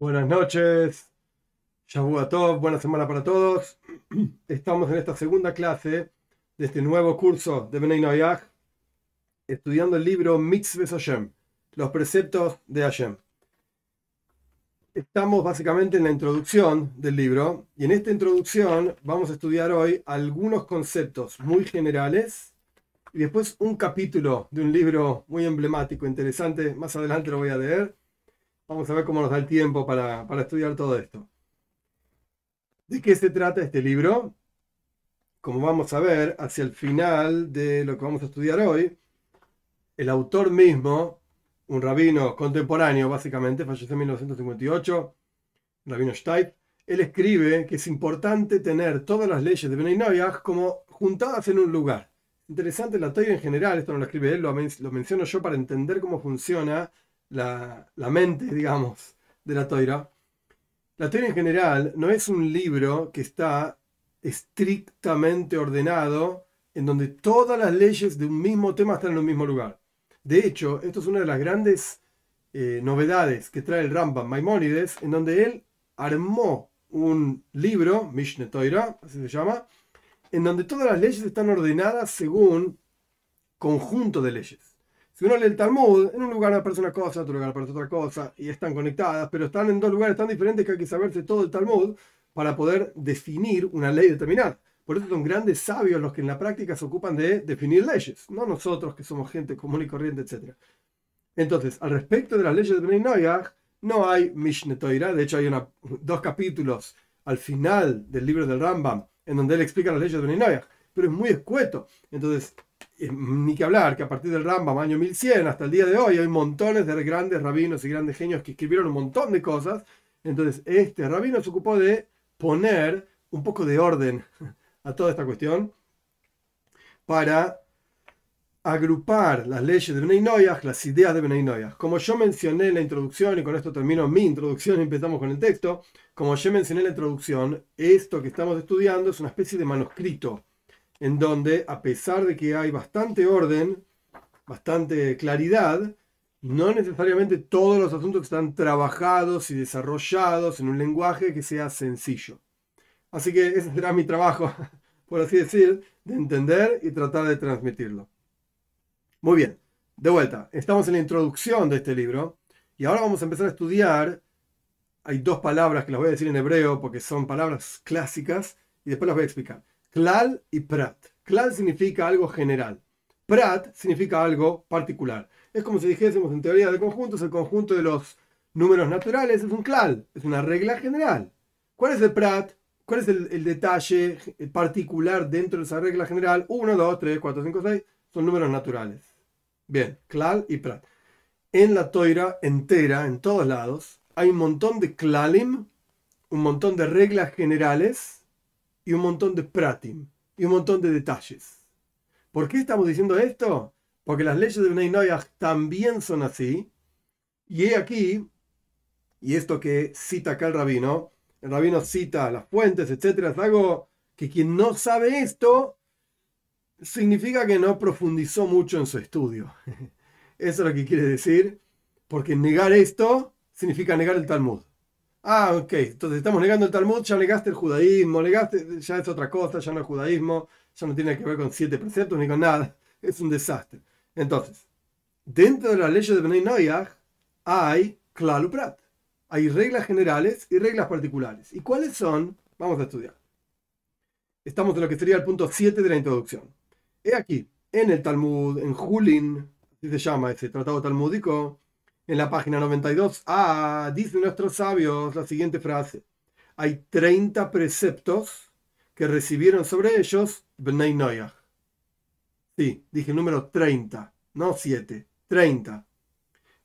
Buenas noches, todos, buena semana para todos. Estamos en esta segunda clase de este nuevo curso de Benay Noyag, estudiando el libro Mitzvah Hashem, los preceptos de Hashem. Estamos básicamente en la introducción del libro y en esta introducción vamos a estudiar hoy algunos conceptos muy generales y después un capítulo de un libro muy emblemático, interesante. Más adelante lo voy a leer. Vamos a ver cómo nos da el tiempo para, para estudiar todo esto. ¿De qué se trata este libro? Como vamos a ver hacia el final de lo que vamos a estudiar hoy, el autor mismo, un rabino contemporáneo básicamente, falleció en 1958, rabino Steib, él escribe que es importante tener todas las leyes de Benay como juntadas en un lugar. Interesante la teoría en general, esto no lo escribe él, lo, menciono yo para entender cómo funciona la, mente, digamos, de la toira. La teoría en general no es un libro que está estrictamente ordenado en donde todas las leyes de un mismo tema están en un mismo lugar. De hecho, esto es una de las grandes eh, novedades que trae el Rambam Maimónides, en donde él armó un libro, Mishneh Toira, así se llama, en donde todas las leyes están ordenadas según conjunto de leyes. Si uno lee el Talmud, en un lugar aparece una cosa, en otro lugar aparece otra cosa, y están conectadas, pero están en dos lugares tan diferentes que hay que saberse todo el Talmud para poder definir una ley determinada. Por eso son grandes sabios los que en la práctica se ocupan de definir leyes, no nosotros que somos gente común y corriente, etc. Entonces, al respecto de las leyes de Bnei Noyag, no hay Mishneh Torah, de hecho hay dos capítulos al final del libro del Rambam en donde él explica las leyes de Beninoyah, pero es muy escueto. Entonces, ni que hablar que a partir del Rambam, año 1100, hasta el día de hoy, hay montones de grandes rabinos y grandes genios que escribieron un montón de cosas. Entonces, este rabino se ocupó de poner un poco de orden a toda esta cuestión para agrupar las leyes de Bnei las ideas de Bnei Como yo mencioné en la introducción, y con esto termino mi introducción y empezamos con el texto, como yo mencioné en la introducción, esto que estamos estudiando es una especie de manuscrito, en donde, a pesar de que hay bastante orden, bastante claridad, no necesariamente todos los asuntos están trabajados y desarrollados en un lenguaje que sea sencillo. Así que ese será mi trabajo, por así decir, de entender y tratar de transmitirlo. Muy bien, de vuelta, estamos en la introducción de este libro y ahora vamos a empezar a estudiar. Hay dos palabras que las voy a decir en hebreo porque son palabras clásicas y después las voy a explicar. Klal y prat. Klal significa algo general. Prat significa algo particular. Es como si dijésemos en teoría de conjuntos, el conjunto de los números naturales es un klal, es una regla general. ¿Cuál es el prat? ¿Cuál es el, detalle particular dentro de esa regla general? 1, 2, 3, 4, 5, 6 son números naturales. Bien, Klal y Prat. En la toira entera, en todos lados, hay un montón de Klalim, un montón de reglas generales y un montón de Pratim y un montón de detalles. ¿Por qué estamos diciendo esto? Porque las leyes de Bnei también son así. Y he aquí, y esto que cita acá el rabino, el rabino cita las fuentes, etcétera, es algo que quien no sabe esto significa que no profundizó mucho en su estudio. Eso es lo que quiere decir, porque negar esto significa negar el Talmud. Ah, ok, entonces estamos negando el Talmud, ya negaste el judaísmo, ya es otra cosa, ya no es judaísmo, ya no tiene que ver con siete preceptos ni con nada, es un desastre. Entonces, dentro de la ley de Benay Noyag hay Klaluprat, hay reglas generales y reglas particulares. ¿Y cuáles son? Vamos a estudiar. Estamos en lo que sería el punto 7 de la introducción. He aquí, en el Talmud, en Julin, así se llama ese tratado talmúdico, en la página 92, ah, dicen nuestros sabios la siguiente frase. Hay 30 preceptos que recibieron sobre ellos Bnei Noyah. Sí, dije el número 30, no 7, 30.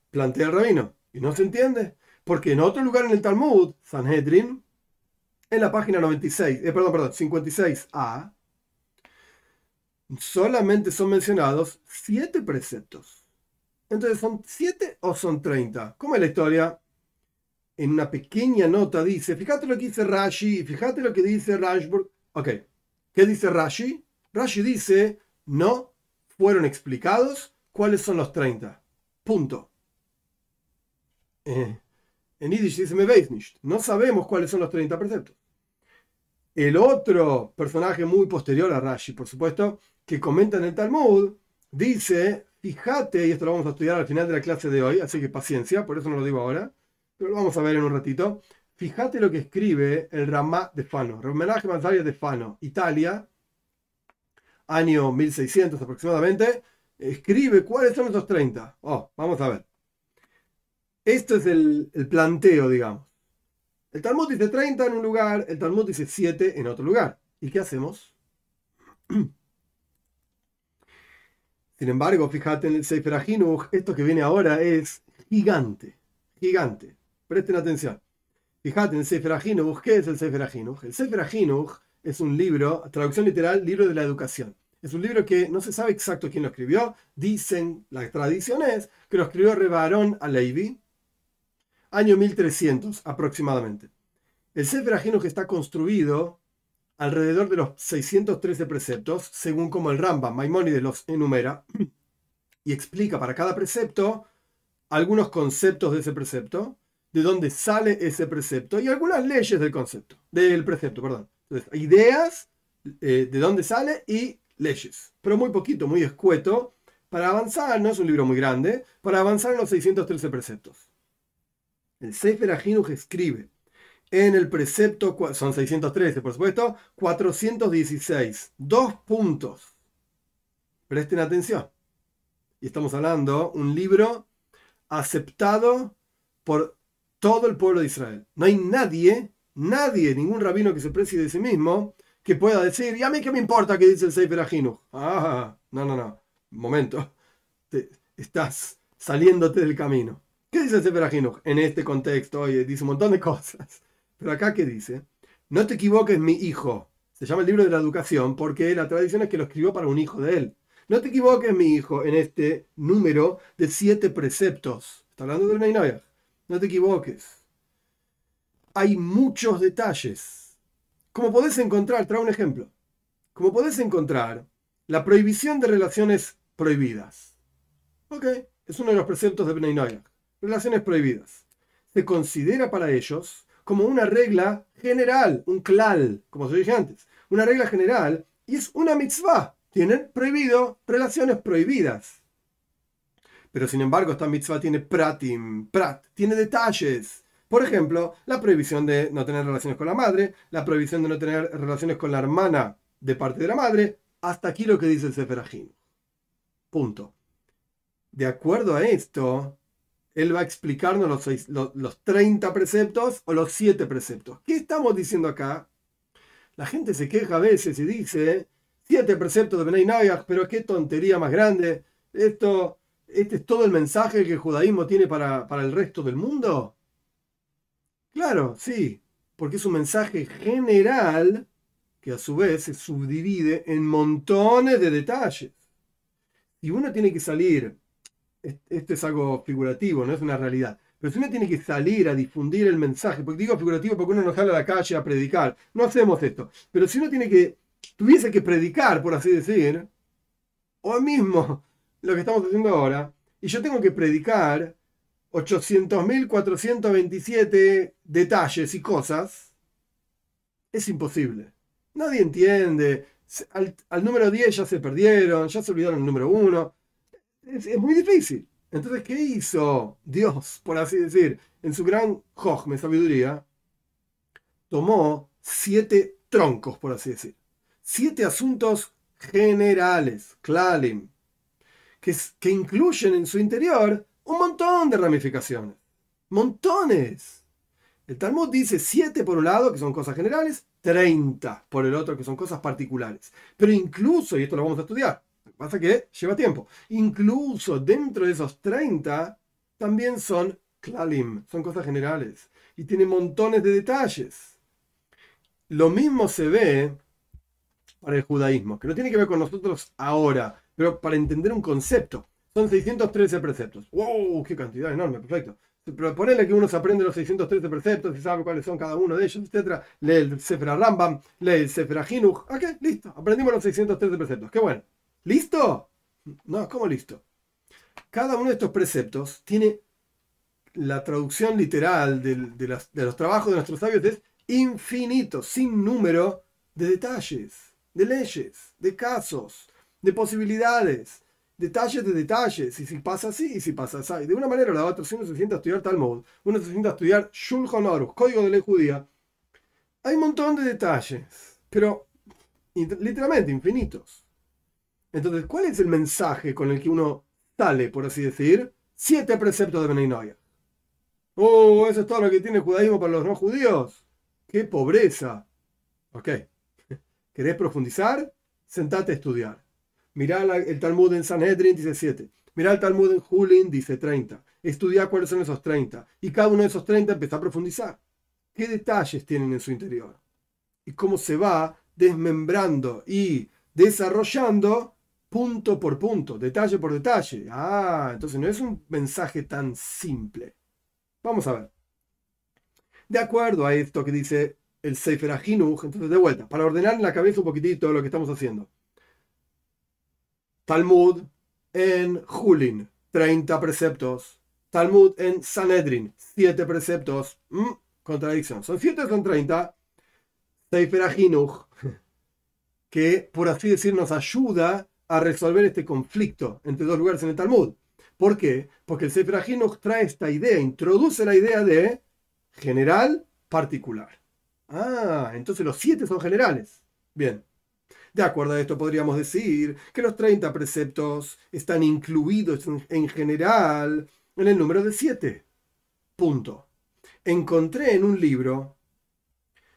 Plantea el rabino. ¿Y no se entiende? Porque en otro lugar en el Talmud, Sanhedrin, en la página 96, eh, perdón, perdón, 56a, solamente son mencionados siete preceptos. Entonces, ¿son siete o son treinta? ¿Cómo es la historia? En una pequeña nota dice, fíjate lo que dice Rashi, fíjate lo que dice Rashburg. Ok, ¿qué dice Rashi? Rashi dice, no fueron explicados cuáles son los treinta. Punto. Eh, En Yiddish dice me veis nicht. No sabemos cuáles son los 30 preceptos. El otro personaje muy posterior a Rashi, por supuesto, que comenta en el Talmud, dice, fíjate, y esto lo vamos a estudiar al final de la clase de hoy, así que paciencia, por eso no lo digo ahora, pero lo vamos a ver en un ratito. Fíjate lo que escribe el Ramá de Fano, Homenaje Manzaria de Fano, Italia, año 1600 aproximadamente, escribe cuáles son esos 30. Oh, vamos a ver. Esto es el, el planteo, digamos. El Talmud dice 30 en un lugar, el Talmud dice 7 en otro lugar. ¿Y qué hacemos? Sin embargo, fíjate en el Sefer Ahinuch, esto que viene ahora es gigante, gigante. Presten atención. Fíjate en el Sefer Ahinuch, ¿qué es el Sefer? El Sefer Ahinuch es un libro, traducción literal, libro de la educación. Es un libro que no se sabe exacto quién lo escribió. Dicen, la tradición es que lo escribió Rebarón Alevi, año 1300 aproximadamente. El Sefer que está construido alrededor de los 613 preceptos, según como el Rambam Maimónides los enumera y explica para cada precepto algunos conceptos de ese precepto, de dónde sale ese precepto y algunas leyes del concepto, del precepto, perdón. Ideas eh, de dónde sale y leyes, pero muy poquito, muy escueto, para avanzar, no es un libro muy grande, para avanzar en los 613 preceptos. El Sefer Ajinuj escribe en el precepto, son 613 por supuesto, 416, dos puntos. Presten atención. Y estamos hablando un libro aceptado por todo el pueblo de Israel. No hay nadie, nadie, ningún rabino que se precie de sí mismo, que pueda decir, ¿y a mí qué me importa que dice el Sefer Ajinuj? Ah, no, no, no. Momento. Estás saliéndote del camino. ¿Qué dice el Sefer En este contexto, oye, dice un montón de cosas. Pero acá, ¿qué dice? No te equivoques, mi hijo. Se llama el libro de la educación porque la tradición es que lo escribió para un hijo de él. No te equivoques, mi hijo, en este número de siete preceptos. Está hablando de una No te equivoques. Hay muchos detalles. Como podés encontrar, trae un ejemplo. Como podés encontrar la prohibición de relaciones prohibidas. Ok, es uno de los preceptos de Bnei relaciones prohibidas. Se considera para ellos como una regla general, un klal, como se dije antes, una regla general y es una mitzvah. Tienen prohibido relaciones prohibidas. Pero sin embargo, esta mitzvah tiene pratim, prat, tiene detalles. Por ejemplo, la prohibición de no tener relaciones con la madre, la prohibición de no tener relaciones con la hermana de parte de la madre, hasta aquí lo que dice el Seferajim. Punto. De acuerdo a esto, él va a explicarnos los, los, 30 preceptos o los 7 preceptos. ¿Qué estamos diciendo acá? La gente se queja a veces y dice, 7 preceptos de Benay Nayach, pero qué tontería más grande. Esto, ¿Este es todo el mensaje que el judaísmo tiene para, para el resto del mundo? Claro, sí, porque es un mensaje general que a su vez se subdivide en montones de detalles. Y uno tiene que salir esto es algo figurativo, no es una realidad. Pero si uno tiene que salir a difundir el mensaje, porque digo figurativo porque uno no sale a la calle a predicar, no hacemos esto. Pero si uno tiene que, tuviese que predicar, por así decir, o mismo lo que estamos haciendo ahora, y yo tengo que predicar 800.427 detalles y cosas, es imposible. Nadie entiende. Al, número 10 ya se perdieron, ya se olvidaron el número 1 es, muy difícil. Entonces, ¿qué hizo Dios, por así decir, en su gran jojme, sabiduría? Tomó siete troncos, por así decir. Siete asuntos generales, klalim, que, que incluyen en su interior un montón de ramificaciones. Montones. El Talmud dice siete por un lado, que son cosas generales, 30 por el otro, que son cosas particulares. Pero incluso, y esto lo vamos a estudiar, Pasa que lleva tiempo. Incluso dentro de esos 30 también son klalim, son cosas generales. Y tiene montones de detalles. Lo mismo se ve para el judaísmo, que no tiene que ver con nosotros ahora, pero para entender un concepto. Son 613 preceptos. ¡Wow! ¡Qué cantidad enorme! Perfecto. Pero ponele que uno se aprende los 613 preceptos y sabe cuáles son cada uno de ellos, etc. Lee el Sefer Rambam, lee el Sefer Hinuch. Ok, listo. Aprendimos los 613 preceptos. ¡Qué bueno! ¿Listo? No, ¿cómo listo? Cada uno de estos preceptos tiene la traducción literal de, los trabajos de nuestros sabios es infinito, sin número de detalles, de leyes, de casos, de posibilidades, detalles de detalles, y si pasa así y si pasa así. De una manera o la otra, si uno se sienta a estudiar Talmud, uno se sienta a estudiar Shulchan Aruch, Código de Ley Judía, hay un montón de detalles, pero literalmente infinitos. Entonces, ¿cuál es el mensaje con el que uno sale, por así decir? Siete preceptos de Beninoia. Oh, eso es todo lo que tiene el judaísmo para los no judíos. ¡Qué pobreza! Ok. ¿Querés profundizar? Sentate a estudiar. Mirá el Talmud en Sanhedrin, dice 7. Mirá el Talmud en Julin, dice 30. Estudia cuáles son esos 30. Y cada uno de esos 30 empieza a profundizar. ¿Qué detalles tienen en su interior? Y cómo se va desmembrando y desarrollando punto por punto, detalle por detalle. Ah, entonces no es un mensaje tan simple. Vamos a ver. De acuerdo a esto que dice el Sefer Ahinuch, entonces de vuelta, para ordenar en la cabeza un poquitito lo que estamos haciendo. Talmud en Julin, 30 preceptos. Talmud en Sanedrin, 7 preceptos. Mm, contradicción. ¿Son 7 o son 30? Sefer Ahinuch, que por así decir nos ayuda a resolver este conflicto entre dos lugares en el Talmud. ¿Por qué? Porque el Sefer Ahinuch trae esta idea, introduce la idea de general, particular. Ah, entonces los siete son generales. Bien. De acuerdo a esto podríamos decir que los 30 preceptos están incluidos en general en el número de 7. Punto. Encontré en un libro,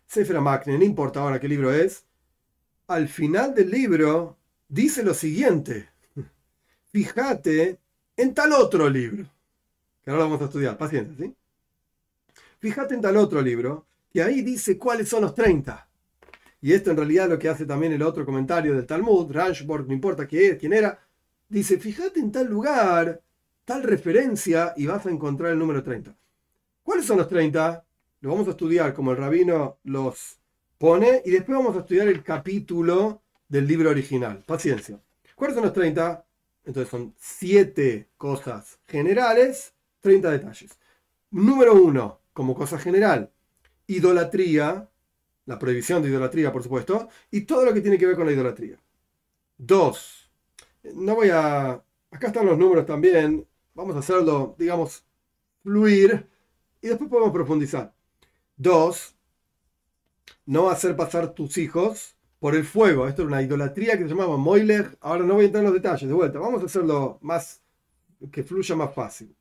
Sefer Makne, no importa ahora qué libro es, al final del libro dice lo siguiente. Fíjate en tal otro libro, que ahora lo vamos a estudiar, paciencia, ¿sí? Fíjate en tal otro libro, que ahí dice cuáles son los 30. Y esto en realidad lo que hace también el otro comentario del Talmud, Rashborg, no importa quién, quién era, dice, fíjate en tal lugar, tal referencia, y vas a encontrar el número 30. ¿Cuáles son los 30? Lo vamos a estudiar como el rabino los pone, y después vamos a estudiar el capítulo del libro original. Paciencia. ¿Cuáles son los 30? Entonces son 7 cosas generales, 30 detalles. Número 1, como cosa general, idolatría, la prohibición de idolatría, por supuesto, y todo lo que tiene que ver con la idolatría. Dos, no voy a... Acá están los números también, vamos a hacerlo, digamos, fluir, y después podemos profundizar. Dos, no hacer pasar tus hijos por el fuego. Esto era una idolatría que se llamaba Moiler. Ahora no voy a entrar en los detalles, de vuelta. Vamos a hacerlo más, que fluya más fácil.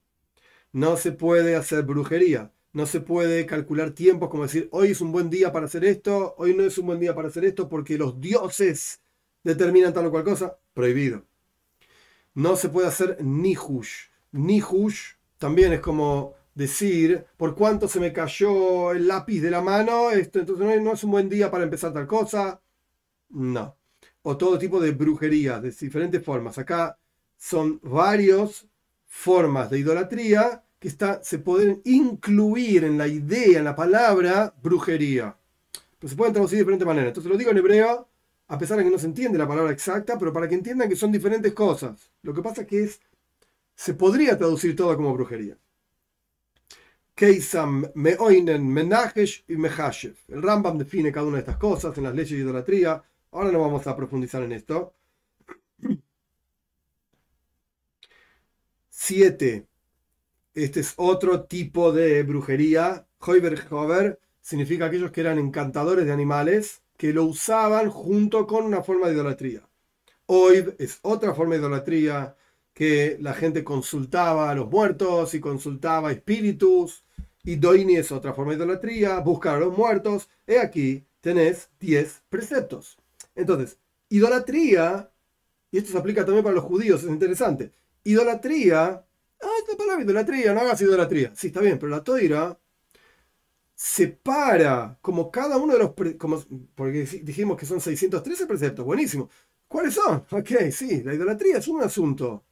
No se puede hacer brujería no se puede calcular tiempos como decir, hoy es un buen día para hacer esto, hoy no es un buen día para hacer esto, porque los dioses determinan tal o cual cosa. Prohibido. No se puede hacer nihush. Nihush también es como decir, por cuánto se me cayó el lápiz de la mano, esto, entonces no es un buen día para empezar tal cosa. No. O todo tipo de brujería, de diferentes formas. Acá son varias formas de idolatría que se pueden incluir en la idea, en la palabra, brujería. Pero se pueden traducir de diferentes maneras. Entonces lo digo en hebreo, a pesar de que no se entiende la palabra exacta, pero para que entiendan que son diferentes cosas. Lo que pasa es que es, se podría traducir todo como brujería. Keisam, Meoinen, Menajesh y Mehashev. El Rambam define cada una de estas cosas en las leyes de idolatría. Ahora no vamos a profundizar en esto. Siete este es otro tipo de brujería. Hover significa aquellos que eran encantadores de animales que lo usaban junto con una forma de idolatría. Oib es otra forma de idolatría que la gente consultaba a los muertos y consultaba espíritus. Y Doini es otra forma de idolatría, buscar a los muertos. He aquí tenés 10 preceptos. Entonces, idolatría, y esto se aplica también para los judíos, es interesante. Idolatría Ah, esta palabra idolatría, no hagas idolatría. Sí, está bien, pero la toira separa como cada uno de los... Como, porque dijimos que son 613 preceptos, buenísimo. ¿Cuáles son? Ok, sí, la idolatría es un asunto.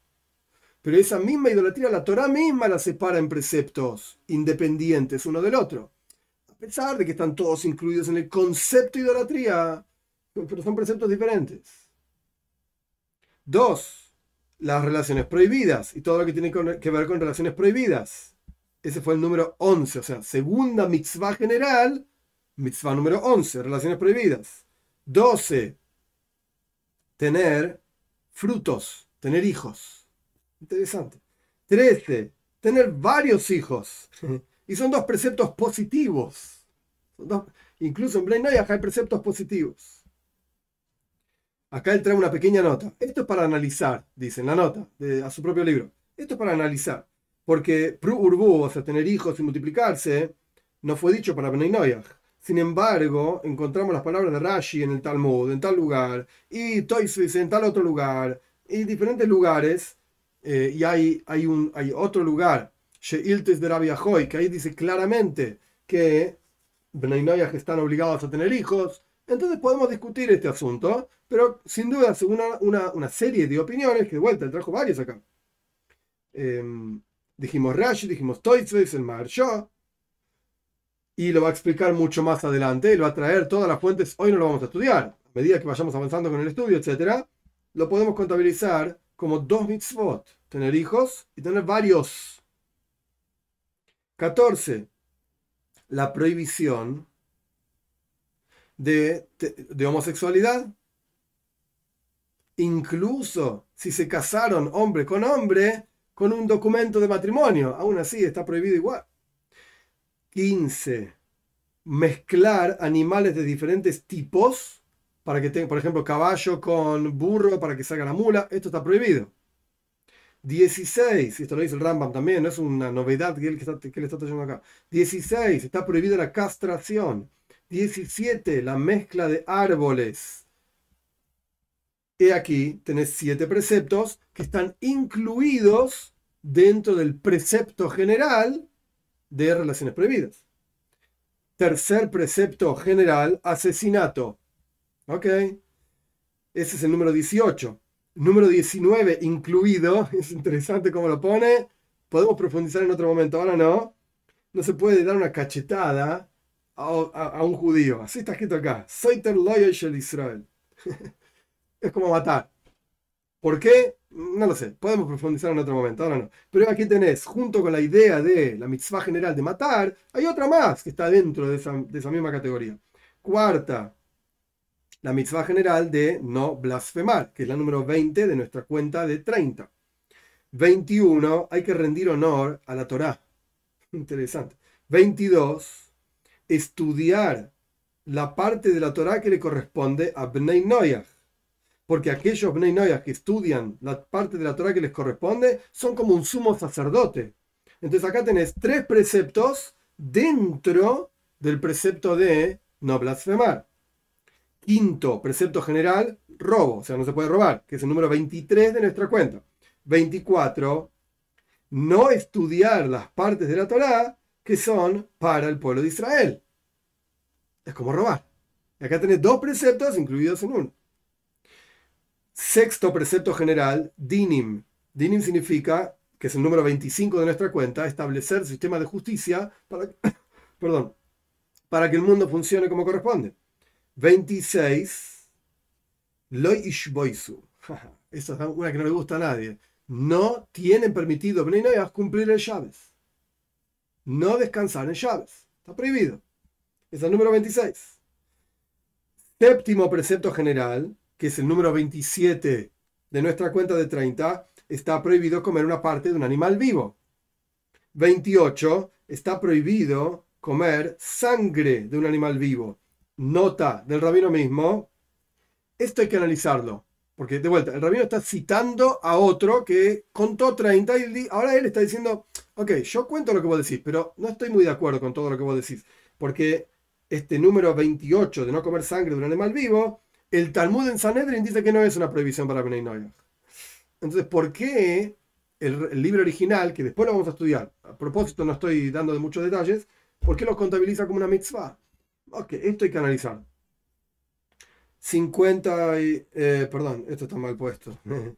Pero esa misma idolatría, la Torah misma la separa en preceptos independientes uno del otro. A pesar de que están todos incluidos en el concepto idolatría, pero son preceptos diferentes. Dos, las relaciones prohibidas y todo lo que tiene que ver con relaciones prohibidas. Ese fue el número 11, o sea, segunda mitzvah general, mitzvah número 11, relaciones prohibidas. 12, tener frutos, tener hijos. Interesante. 13, tener varios hijos. Y son dos preceptos positivos. incluso en Blaine hay preceptos positivos. Acá él trae una pequeña nota. Esto es para analizar, dice en la nota, de, a su propio libro. Esto es para analizar. Porque Pru Urbu, o sea, tener hijos y multiplicarse, no fue dicho para Bnei Sin embargo, encontramos las palabras de Rashi en el Talmud, en tal lugar, y Toysvis en tal otro lugar, y diferentes lugares, eh, y hay, hay, un, hay otro lugar, Sheiltes de Rabia Hoy, que ahí dice claramente que Bnei están obligados a tener hijos, entonces podemos discutir este asunto, pero sin duda, según una, serie de opiniones, que de vuelta, trajo varios acá. Em, Dijimos Rashi, dijimos Toysves, el Maharsha. Y lo va a explicar mucho más adelante. Él va a traer todas las fuentes. Hoy no lo vamos a estudiar. A medida que vayamos avanzando con el estudio, etc., lo podemos contabilizar como dos mitzvot. Tener hijos y tener varios. 14. La prohibición de, de homosexualidad. Incluso si se casaron hombre con hombre, con un documento de matrimonio. Aún así está prohibido igual. 15. Mezclar animales de diferentes tipos para que tenga, por ejemplo, caballo con burro para que salga la mula. Esto está prohibido. 16, esto lo dice el Rambam también, no es una novedad que él, que le está trayendo acá. 16, está prohibida la castración. 17, la mezcla de árboles. Y aquí tenés siete preceptos que están incluidos dentro del precepto general de relaciones prohibidas. Tercer precepto general, asesinato. Ok. Ese es el número 18. Número 19 incluido, es interesante cómo lo pone. Podemos profundizar en otro momento, ahora no. No se puede dar una cachetada a, un judío. Así está escrito acá. Loyal Israel. es como matar. ¿Por qué? No lo sé, podemos profundizar en otro momento, ahora no. Pero aquí tenés, junto con la idea de la mitzvah general de matar, hay otra más que está dentro de esa, misma categoría. Cuarta, la mitzvah general de no blasfemar, que es la número 20 de nuestra cuenta de 30. 21, hay que rendir honor a la Torá. Interesante. 22, estudiar la parte de la Torá que le corresponde a Bnei Noyach porque aquellos Bnei que estudian la parte de la Torah que les corresponde son como un sumo sacerdote. Entonces acá tenés tres preceptos dentro del precepto de no blasfemar. Quinto precepto general, robo, o sea, no se puede robar, que es el número 23 de nuestra cuenta. 24, no estudiar las partes de la Torah que son para el pueblo de Israel. Es como robar. Y acá tenés dos preceptos incluidos en uno. Sexto precepto general, dinim. Dinim significa, que es el número 25 de nuestra cuenta, establecer sistema de justicia para, perdón, para que el mundo funcione como corresponde. 26. Loy ishboisu. Esta es una que no le gusta a nadie. No tienen permitido cumplir el llaves. No descansar en llaves. Está prohibido. Es el número 26. Séptimo precepto general, que es el número 27 de nuestra cuenta de 30, está prohibido comer una parte de un animal vivo. 28. Está prohibido comer sangre de un animal vivo. Nota del rabino mismo. Esto hay que analizarlo. Porque de vuelta, el rabino está citando a otro que contó 30 y ahora él está diciendo, ok, yo cuento lo que vos decís, pero no estoy muy de acuerdo con todo lo que vos decís. Porque este número 28 de no comer sangre de un animal vivo el Talmud en Sanedrin dice que no es una prohibición para Bnei Entonces, ¿por qué el, libro original, que después lo vamos a estudiar, a propósito no estoy dando de muchos detalles, ¿por qué lo contabiliza como una mitzvah? Ok, esto hay que analizar. 50 y... Eh, perdón, esto está mal puesto.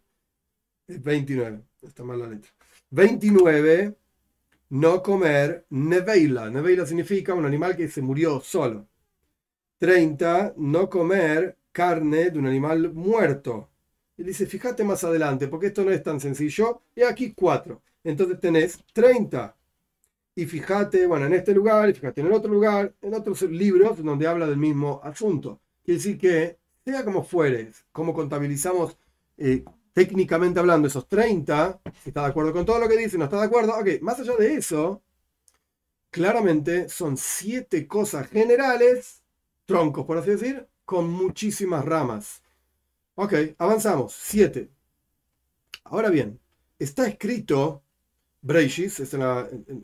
29, está mal la letra. 29, no comer neveila. Neveila significa un animal que se murió solo. 30, no comer carne de un animal muerto. Y dice, fíjate más adelante, porque esto no es tan sencillo. Y aquí cuatro. Entonces tenés 30. y fíjate, bueno, en este lugar, y fíjate en el otro lugar, en otros libros donde habla del mismo asunto. Quiere decir que, sea como fuere, como contabilizamos eh, técnicamente hablando esos 30, si está de acuerdo con todo lo que dice, no está de acuerdo, ok, más allá de eso, claramente son siete cosas generales, troncos por así decir, con muchísimas ramas. Ok, avanzamos, siete. Ahora bien, está escrito Breishis, es en,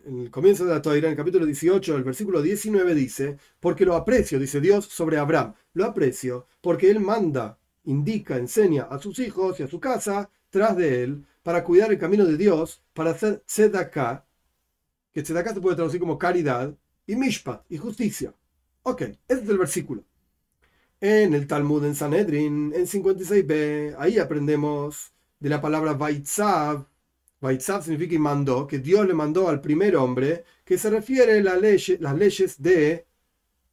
el comienzo de la Torah, en el capítulo 18, el versículo 19 dice, porque lo aprecio, dice Dios sobre Abraham, lo aprecio porque él manda, indica, enseña a sus hijos y a su casa tras de él para cuidar el camino de Dios, para hacer tzedakah, que tzedakah se puede traducir como caridad, y mishpat, y justicia. Ok, este es el versículo. En el Talmud en Sanedrin, en 56b, ahí aprendemos de la palabra Vaitzav, Vaitzav significa y mandó, que Dios le mandó al primer hombre, que se refiere a la ley, las leyes de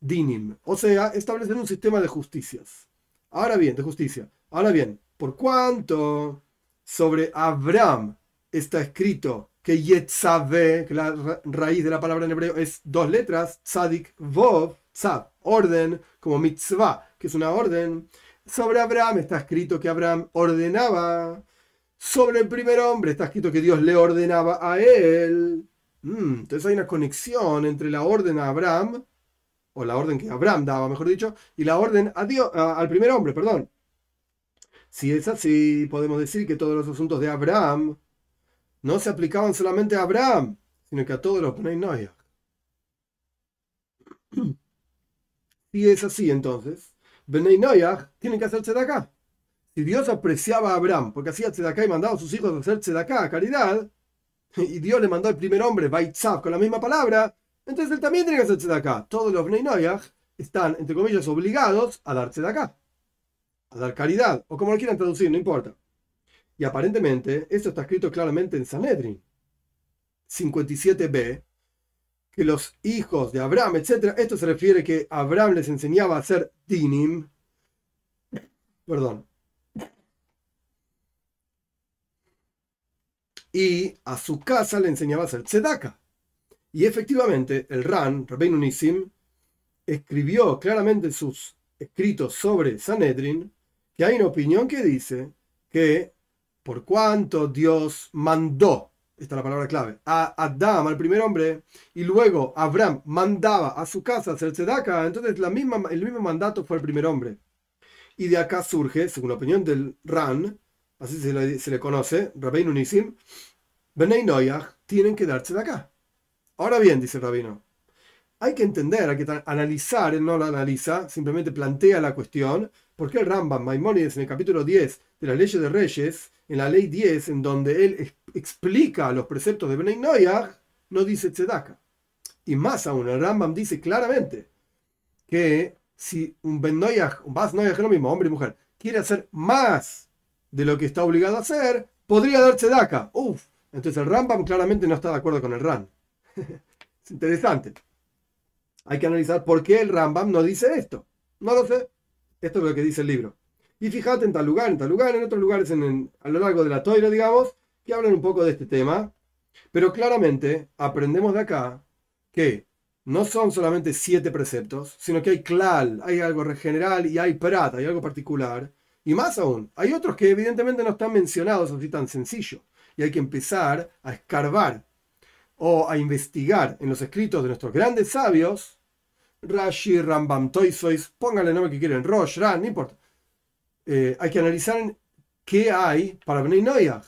Dinim, o sea, establecer un sistema de justicias. Ahora bien, de justicia. Ahora bien, por cuanto sobre Abraham está escrito que Yetzave, que la raíz de la palabra en hebreo es dos letras, Tzadik Vov, Tzav, orden, como mitzvah, que es una orden. Sobre Abraham está escrito que Abraham ordenaba sobre el primer hombre está escrito que Dios le ordenaba a él. Mm, entonces hay una conexión entre la orden a Abraham, o la orden que Abraham daba, mejor dicho, y la orden a Dios, al primer hombre, perdón. Si es así, podemos decir que todos los asuntos de Abraham no se aplicaban solamente a Abraham, sino que a todos los Bnei Si es así, entonces, Bnei tienen que hacerse de acá. Si Dios apreciaba a Abraham porque hacía tzedaká y mandaba a sus hijos a hacer tzedaká, caridad, y Dios le mandó al primer hombre, Baitzav, con la misma palabra, entonces él también tiene que hacer tzedaká. Todos los Bnei están, entre comillas, obligados a dar tzedaká, a dar caridad, o como lo quieran traducir, no importa. Y aparentemente, esto está escrito claramente en Sanedrin 57b, que los hijos de Abraham, etc., esto se refiere que Abraham les enseñaba a hacer dinim, perdón, y a su casa le enseñaba a hacer tzedaka. Y efectivamente, el Ran, Rabbeinu Nissim, escribió claramente en sus escritos sobre Sanedrin que hay una opinión que dice que por cuanto Dios mandó, esta es la palabra clave, a Adam, al primer hombre, y luego Abraham mandaba a su casa hacer tzedaka, entonces la misma, el mismo mandato fue el primer hombre. Y de acá surge, según la opinión del Ran, así se le, se le conoce, Rabbeinu Nisim, Benei Noyach tienen que darse de acá. Ahora bien, dice el rabino, hay que entender, hay que analizar, él no lo analiza, simplemente plantea la cuestión, porque el Rambam Maimónides en el capítulo 10 de la ley de Reyes, en la ley 10, en donde él explica los preceptos de Benei Noyach, no dice tzedaka. Y más aún, el Rambam dice claramente que si un Ben Noyach, un Bas Noyach es lo mismo, hombre y mujer, quiere hacer más de lo que está obligado a hacer, podría dar tzedaka. Uf, entonces el Rambam claramente no está de acuerdo con el Ran. es interesante. Hay que analizar por qué el Rambam no dice esto. No lo sé. Esto es lo que dice el libro. Y fíjate en tal lugar, en tal lugar, en otros lugares a lo largo de la toira, digamos, que hablan un poco de este tema. Pero claramente aprendemos de acá que no son solamente siete preceptos, sino que hay clal, hay algo general y hay prat, hay algo particular. Y más aún, hay otros que evidentemente no están mencionados así tan sencillo y hay que empezar a escarbar o a investigar en los escritos de nuestros grandes sabios, Rashi, Rambam, Toisois, pónganle el nombre que quieren, Rosh, Ran, no importa. Eh, hay que analizar qué hay para Bnei Noyah,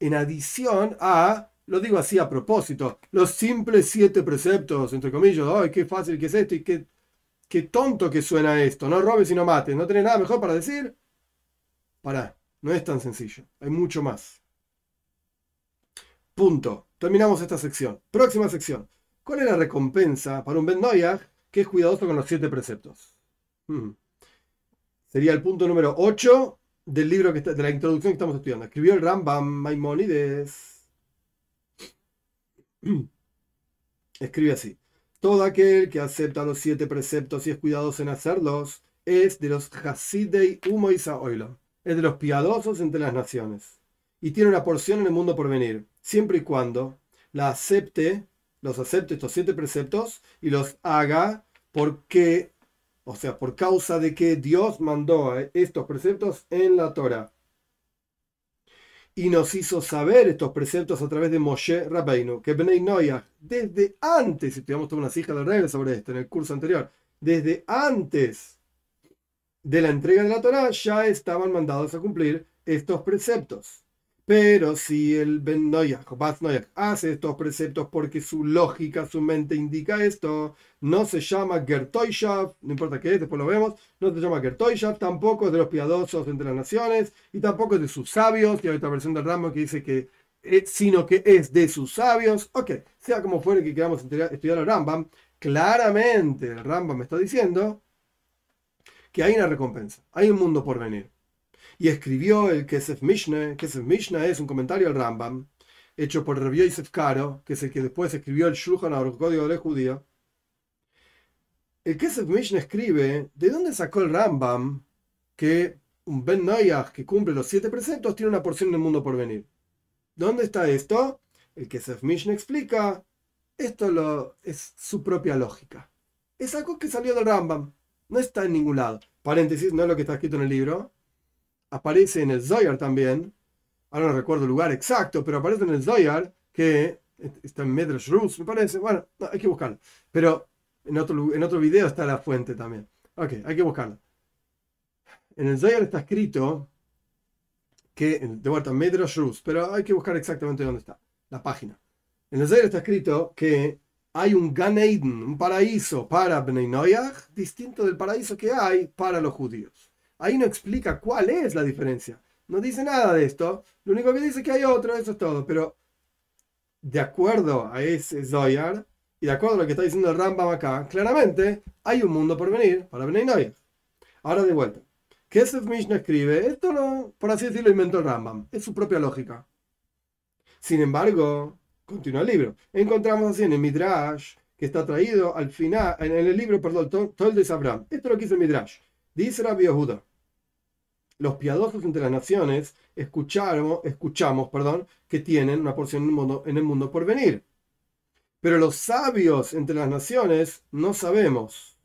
en adición a, lo digo así a propósito, los simples siete preceptos, entre comillas, ¡ay, qué fácil que es esto! y qué, qué tonto que suena esto! No robes y no mates, ¿no tenés nada mejor para decir? Pará, no es tan sencillo, hay mucho más. Punto. Terminamos esta sección. Próxima sección. ¿Cuál es la recompensa para un Ben que es cuidadoso con los siete preceptos? Sería el punto número 8 del libro que de la introducción que estamos estudiando. Escribió el Rambam Maimonides. Escribe así. Todo aquel que acepta los siete preceptos y es cuidadoso en hacerlos es de los Hasidei Humo Es de los piadosos entre las naciones. Y tiene una porción en el mundo por venir siempre y cuando la acepte los acepte estos siete preceptos y los haga porque, o sea, por causa de que Dios mandó estos preceptos en la Torah. Y nos hizo saber estos preceptos a través de Moshe Rabbeinu, que Bnei Noyah, desde antes, si tuviéramos una hija de rey sobre esto en el curso anterior, desde antes de la entrega de la Torah ya estaban mandados a cumplir estos preceptos. Pero si el Ben Noyak, hace estos preceptos porque su lógica, su mente indica esto, no se llama Gertoyshav, no importa qué es, después lo vemos, no se llama Gertoyshav, tampoco es de los piadosos entre las naciones, y tampoco es de sus sabios, y hay otra versión del Rambam que dice que, sino que es de sus sabios. Ok, sea como fuere que queramos estudiar el Rambam, claramente el Rambam me está diciendo que hay una recompensa, hay un mundo por venir y escribió el Kesef Mishnah. Kesef Mishnah es un comentario al Rambam, hecho por Rabbi Yosef Karo, que es el que después escribió el Shulchan Aruch, de Judía. El Kesef Mishnah escribe de dónde sacó el Rambam que un Ben Noyach que cumple los siete preceptos tiene una porción del mundo por venir. ¿Dónde está esto? El Kesef Mishnah explica, esto lo, es su propia lógica. Es algo que salió del Rambam, no está en ningún lado. Paréntesis, no es lo que está escrito en el libro, aparece en el Zoyar también, ahora no recuerdo el lugar exacto, pero aparece en el Zoyar que está en Medrash Rus, me parece, bueno, hay que buscarlo. Pero en otro, en otro video está la fuente también. Ok, hay que buscarlo. En el Zoyar está escrito que, de vuelta, Medrash Rus, pero hay que buscar exactamente dónde está, la página. En el Zoyar está escrito que hay un Gan Eden, un paraíso para Bnei Noyach, distinto del paraíso que hay para los judíos. Ahí no explica cuál es la diferencia. No dice nada de esto. Lo único que dice es que hay otro, eso es todo. Pero de acuerdo a ese Zoyar y de acuerdo a lo que está diciendo el Rambam acá, claramente hay un mundo por venir para venir Noyah. Ahora de vuelta. Kesef Mishnah escribe, esto no, por así decirlo, inventó el Rambam. Es su propia lógica. Sin embargo, continúa el libro. Encontramos así en el Midrash, que está traído al final, en el libro, perdón, todo el de Sabram. Esto lo que dice el Midrash. Dice Rabbi Yehuda, los piadosos entre las naciones escuchamos, escuchamos perdón, que tienen una porción en el, mundo, por venir. Pero los sabios entre las naciones no sabemos.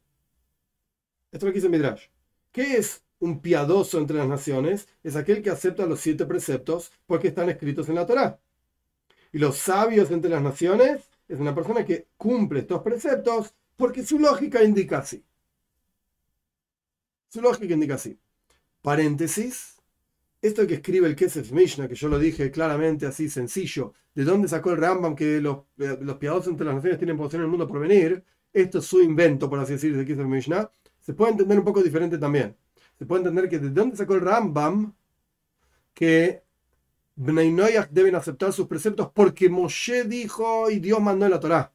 Esto es lo dice Midrash. ¿Qué es un piadoso entre las naciones? Es aquel que acepta los siete preceptos porque están escritos en la Torá. Y los sabios entre las naciones es una persona que cumple estos preceptos porque su lógica indica así. Su lógica indica así. Paréntesis. Esto que escribe el Kesef Mishnah, que yo lo dije claramente así, sencillo, de dónde sacó el Rambam que los, eh, los piadosos entre las naciones tienen posición en el mundo por venir, esto es su invento, por así decirlo, de Kesef Mishnah, se puede entender un poco diferente también. Se puede entender que de dónde sacó el Rambam que Bnei deben aceptar sus preceptos porque Moshe dijo y Dios mandó en la Torah.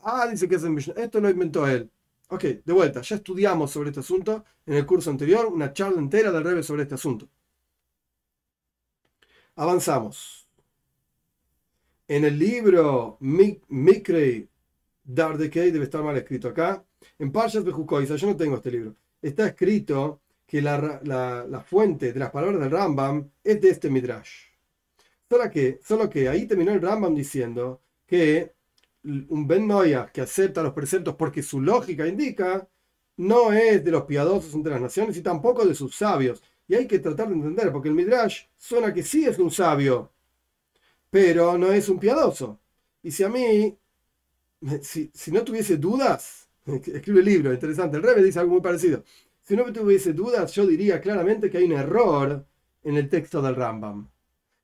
Ah, dice es Mishnah. Esto lo inventó él. Ok, de vuelta, ya estudiamos sobre este asunto en el curso anterior, una charla entera del Rebe sobre este asunto. Avanzamos. En el libro Mikrei Dardekei, debe estar mal escrito acá, en Parshas Bejukoisa, yo no tengo este libro, está escrito que la, la, fuente de las palabras del Rambam es de este Midrash. Solo que, solo que ahí terminó el Rambam diciendo que un Ben Noya que acepta los preceptos porque su lógica indica, no es de los piadosos entre las naciones y tampoco de sus sabios. Y hay que tratar de entender, porque el Midrash suena que sí es un sabio, pero no es un piadoso. Y si a mí, si, no tuviese dudas, escribe el libro, interesante, el Rebe dice algo muy parecido. Si no tuviese dudas, yo diría claramente que hay un error en el texto del Rambam.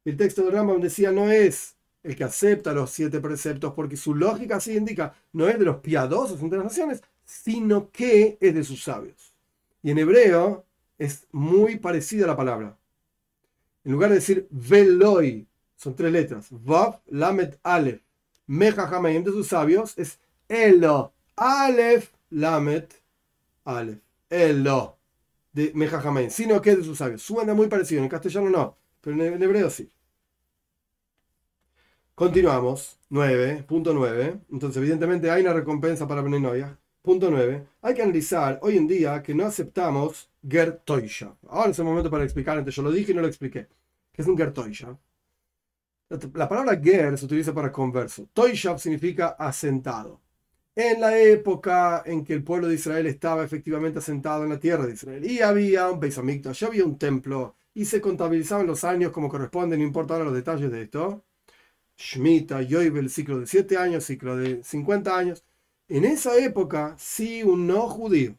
El texto del Rambam decía no es el que acepta los siete preceptos, porque su lógica así indica, no es de los piadosos entre las naciones, sino que es de sus sabios. Y en hebreo es muy parecida la palabra. En lugar de decir veloi, son tres letras, vav, lamet, alef, meja, de sus sabios, es elo, alef, lamet, alef, elo, de meja, sino que es de sus sabios. Suena muy parecido, en castellano no, pero en hebreo sí. Continuamos, 9.9. Entonces, evidentemente hay una recompensa para Benenoia. Punto 9. Hay que analizar hoy en día que no aceptamos Gertoisha. Ahora es el momento para explicar, antes yo lo dije y no lo expliqué. ¿Qué es un Gertoisha? La, palabra ger se utiliza para converso. Toishav significa asentado. En la época en que el pueblo de Israel estaba efectivamente asentado en la tierra de Israel y había un Beis ya había un templo y se contabilizaban los años como corresponden, no importa ahora los detalles de esto. Shemitah, Yoibel, ciclo de 7 años, ciclo de 50 años. En esa época, si un no judío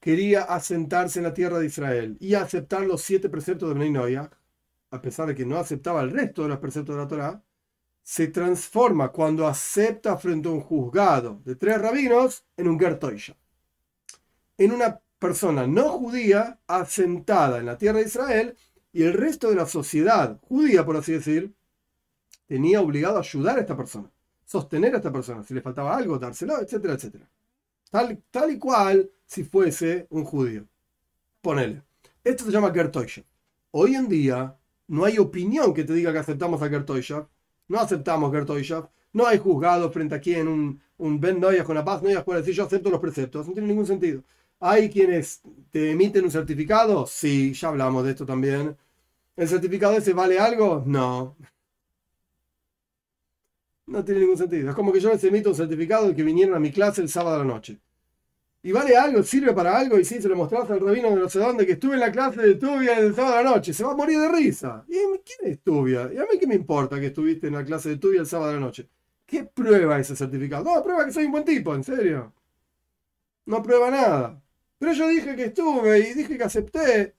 quería asentarse en la tierra de Israel y aceptar los siete preceptos de Bnei a pesar de que no aceptaba el resto de los preceptos de la Torah, se transforma cuando acepta frente a un juzgado de tres rabinos en un Gertoisha. En una persona no judía asentada en la tierra de Israel y el resto de la sociedad judía, por así decir, tenía obligado a ayudar a esta persona, sostener a esta persona, si le faltaba algo, dárselo, etcétera, etcétera. Tal, tal y cual si fuese un judío. Ponele. Esto se llama Gertoisha. Hoy en día no hay opinión que te diga que aceptamos a Gertoisha. No aceptamos Gertoisha. No hay juzgado frente a quien un, un Ben Noyas con la paz Noyas puede decir yo acepto los preceptos. No tiene ningún sentido. ¿Hay quienes te emiten un certificado? Sí, ya hablamos de esto también. ¿El certificado ese vale algo? No. No tiene ningún sentido. Es como que yo les emito un certificado de que vinieron a mi clase el sábado a la noche. Y vale algo, sirve para algo, y si se lo mostraste al rabino de no sé dónde que estuve en la clase de Tubia el sábado a la noche, se va a morir de risa. ¿Y quién es Tubia? ¿Y a mí qué me importa que estuviste en la clase de Tubia el sábado a la noche? ¿Qué prueba ese certificado? No, prueba que soy un buen tipo, en serio. No prueba nada. Pero yo dije que estuve y dije que acepté.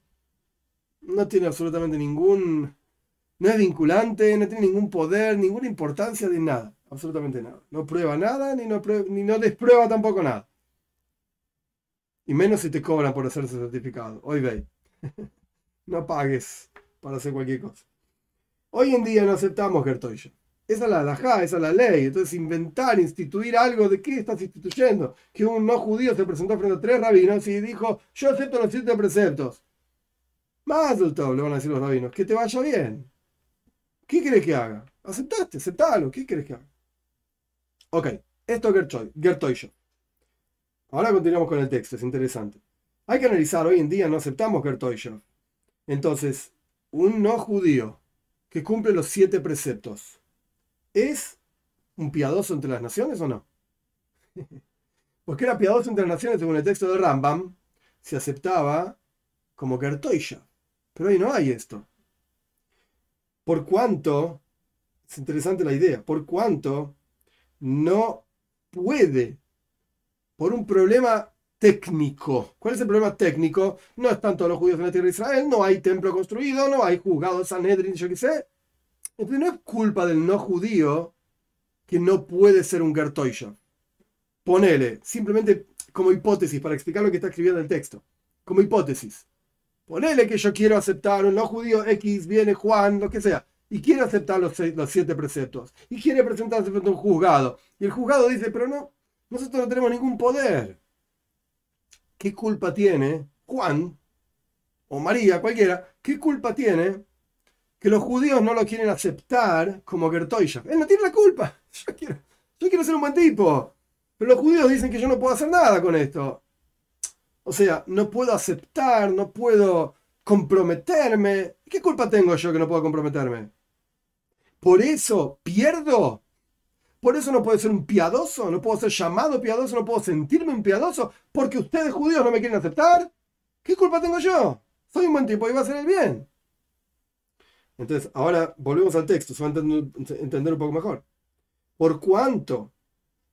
No tiene absolutamente ningún... No es vinculante, no tiene ningún poder, ninguna importancia de nada. Absolutamente nada. No prueba nada, ni no, ni no desprueba tampoco nada. Y menos si te cobran por hacer ese certificado. Hoy ve. no pagues para hacer cualquier cosa. Hoy en día no aceptamos Gertoya. Esa es la alajá, esa es la ley. Entonces, inventar, instituir algo, ¿de qué estás instituyendo? Que un no judío se presentó frente a tres rabinos y dijo: Yo acepto los siete preceptos. Más del todo, le van a decir los rabinos, que te vaya bien. ¿Qué quieres que haga? Aceptaste, aceptalo. ¿Qué quieres que haga? Ok, esto es Gertoy. Ahora continuamos con el texto, es interesante. Hay que analizar, hoy en día no aceptamos Gertoyshav. Entonces, un no judío que cumple los siete preceptos, ¿es un piadoso entre las naciones o no? Porque era piadoso entre las naciones según el texto de Rambam, se aceptaba como Gertoyshav. Pero hoy no hay esto. Por cuanto, es interesante la idea, por cuanto no puede por un problema técnico. ¿Cuál es el problema técnico? No están todos los judíos en la tierra de Israel, no hay templo construido, no hay juzgados Sanhedrin, yo qué sé. Entonces no es culpa del no judío que no puede ser un Gertoisha. Ponele, simplemente como hipótesis, para explicar lo que está escribiendo el texto. Como hipótesis. Ponele que yo quiero aceptar un no judío X, viene Juan, lo que sea, y quiere aceptar los, siete preceptos, y quiere presentarse frente a un juzgado. Y el juzgado dice, pero no, nosotros no tenemos ningún poder. ¿Qué culpa tiene Juan o María, cualquiera? ¿Qué culpa tiene que los judíos no lo quieren aceptar como Gertoisha? Él no tiene la culpa. Yo quiero, yo quiero ser un buen tipo. Pero los judíos dicen que yo no puedo hacer nada con esto. O sea, no puedo aceptar, no puedo comprometerme. ¿Qué culpa tengo yo que no puedo comprometerme? Por eso pierdo por eso no puedo ser un piadoso, no puedo ser llamado piadoso, no puedo sentirme un piadoso, porque ustedes judíos no me quieren aceptar. ¿Qué culpa tengo yo? Soy un buen tipo y va a hacer el bien. Entonces, ahora volvemos al texto, se va a entender, un poco mejor. Por cuánto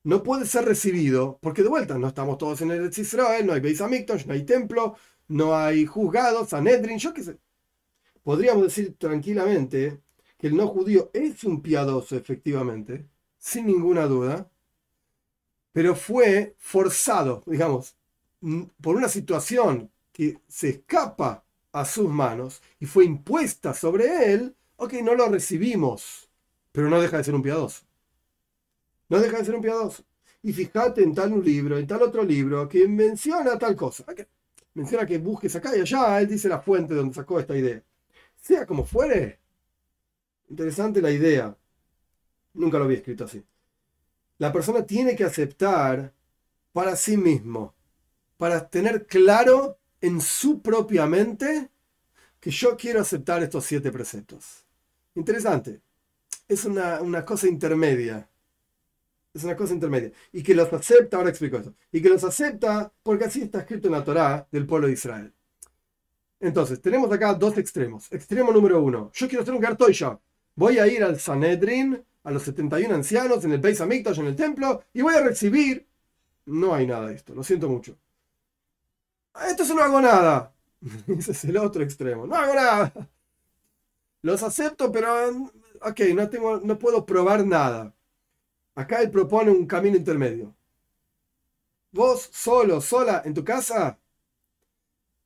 no puede ser recibido, porque de vuelta no estamos todos en el Israel, no hay Beis no hay templo, no hay juzgados, Sanedrin, yo qué sé. Podríamos decir tranquilamente que el no judío es un piadoso, efectivamente, sin ninguna duda, pero fue forzado, digamos, por una situación que se escapa a sus manos y fue impuesta sobre él, ok, no lo recibimos, pero no deja de ser un piadoso. No deja de ser un piadoso. Y fíjate en tal un libro, en tal otro libro, que menciona tal cosa. Menciona que busques acá y allá, él dice la fuente donde sacó esta idea. Sea como fuere, interesante la idea. Nunca lo había escrito así. La persona tiene que aceptar para sí mismo, para tener claro en su propia mente que yo quiero aceptar estos siete preceptos. Interesante. Es una, una cosa intermedia. Es una cosa intermedia. Y que los acepta, ahora explico eso. Y que los acepta porque así está escrito en la Torá del pueblo de Israel. Entonces, tenemos acá dos extremos. Extremo número uno. Yo quiero hacer un Gartoisha. Voy a ir al Sanedrin, a los 71 ancianos, en el Beis Hamikdash, en el templo, y voy a recibir. No hay nada de esto, lo siento mucho. Esto no hago nada. Ese es el otro extremo. No hago nada. Los acepto, pero. Ok, no, tengo, no puedo probar nada. Acá él propone un camino intermedio. Vos solo, sola, en tu casa,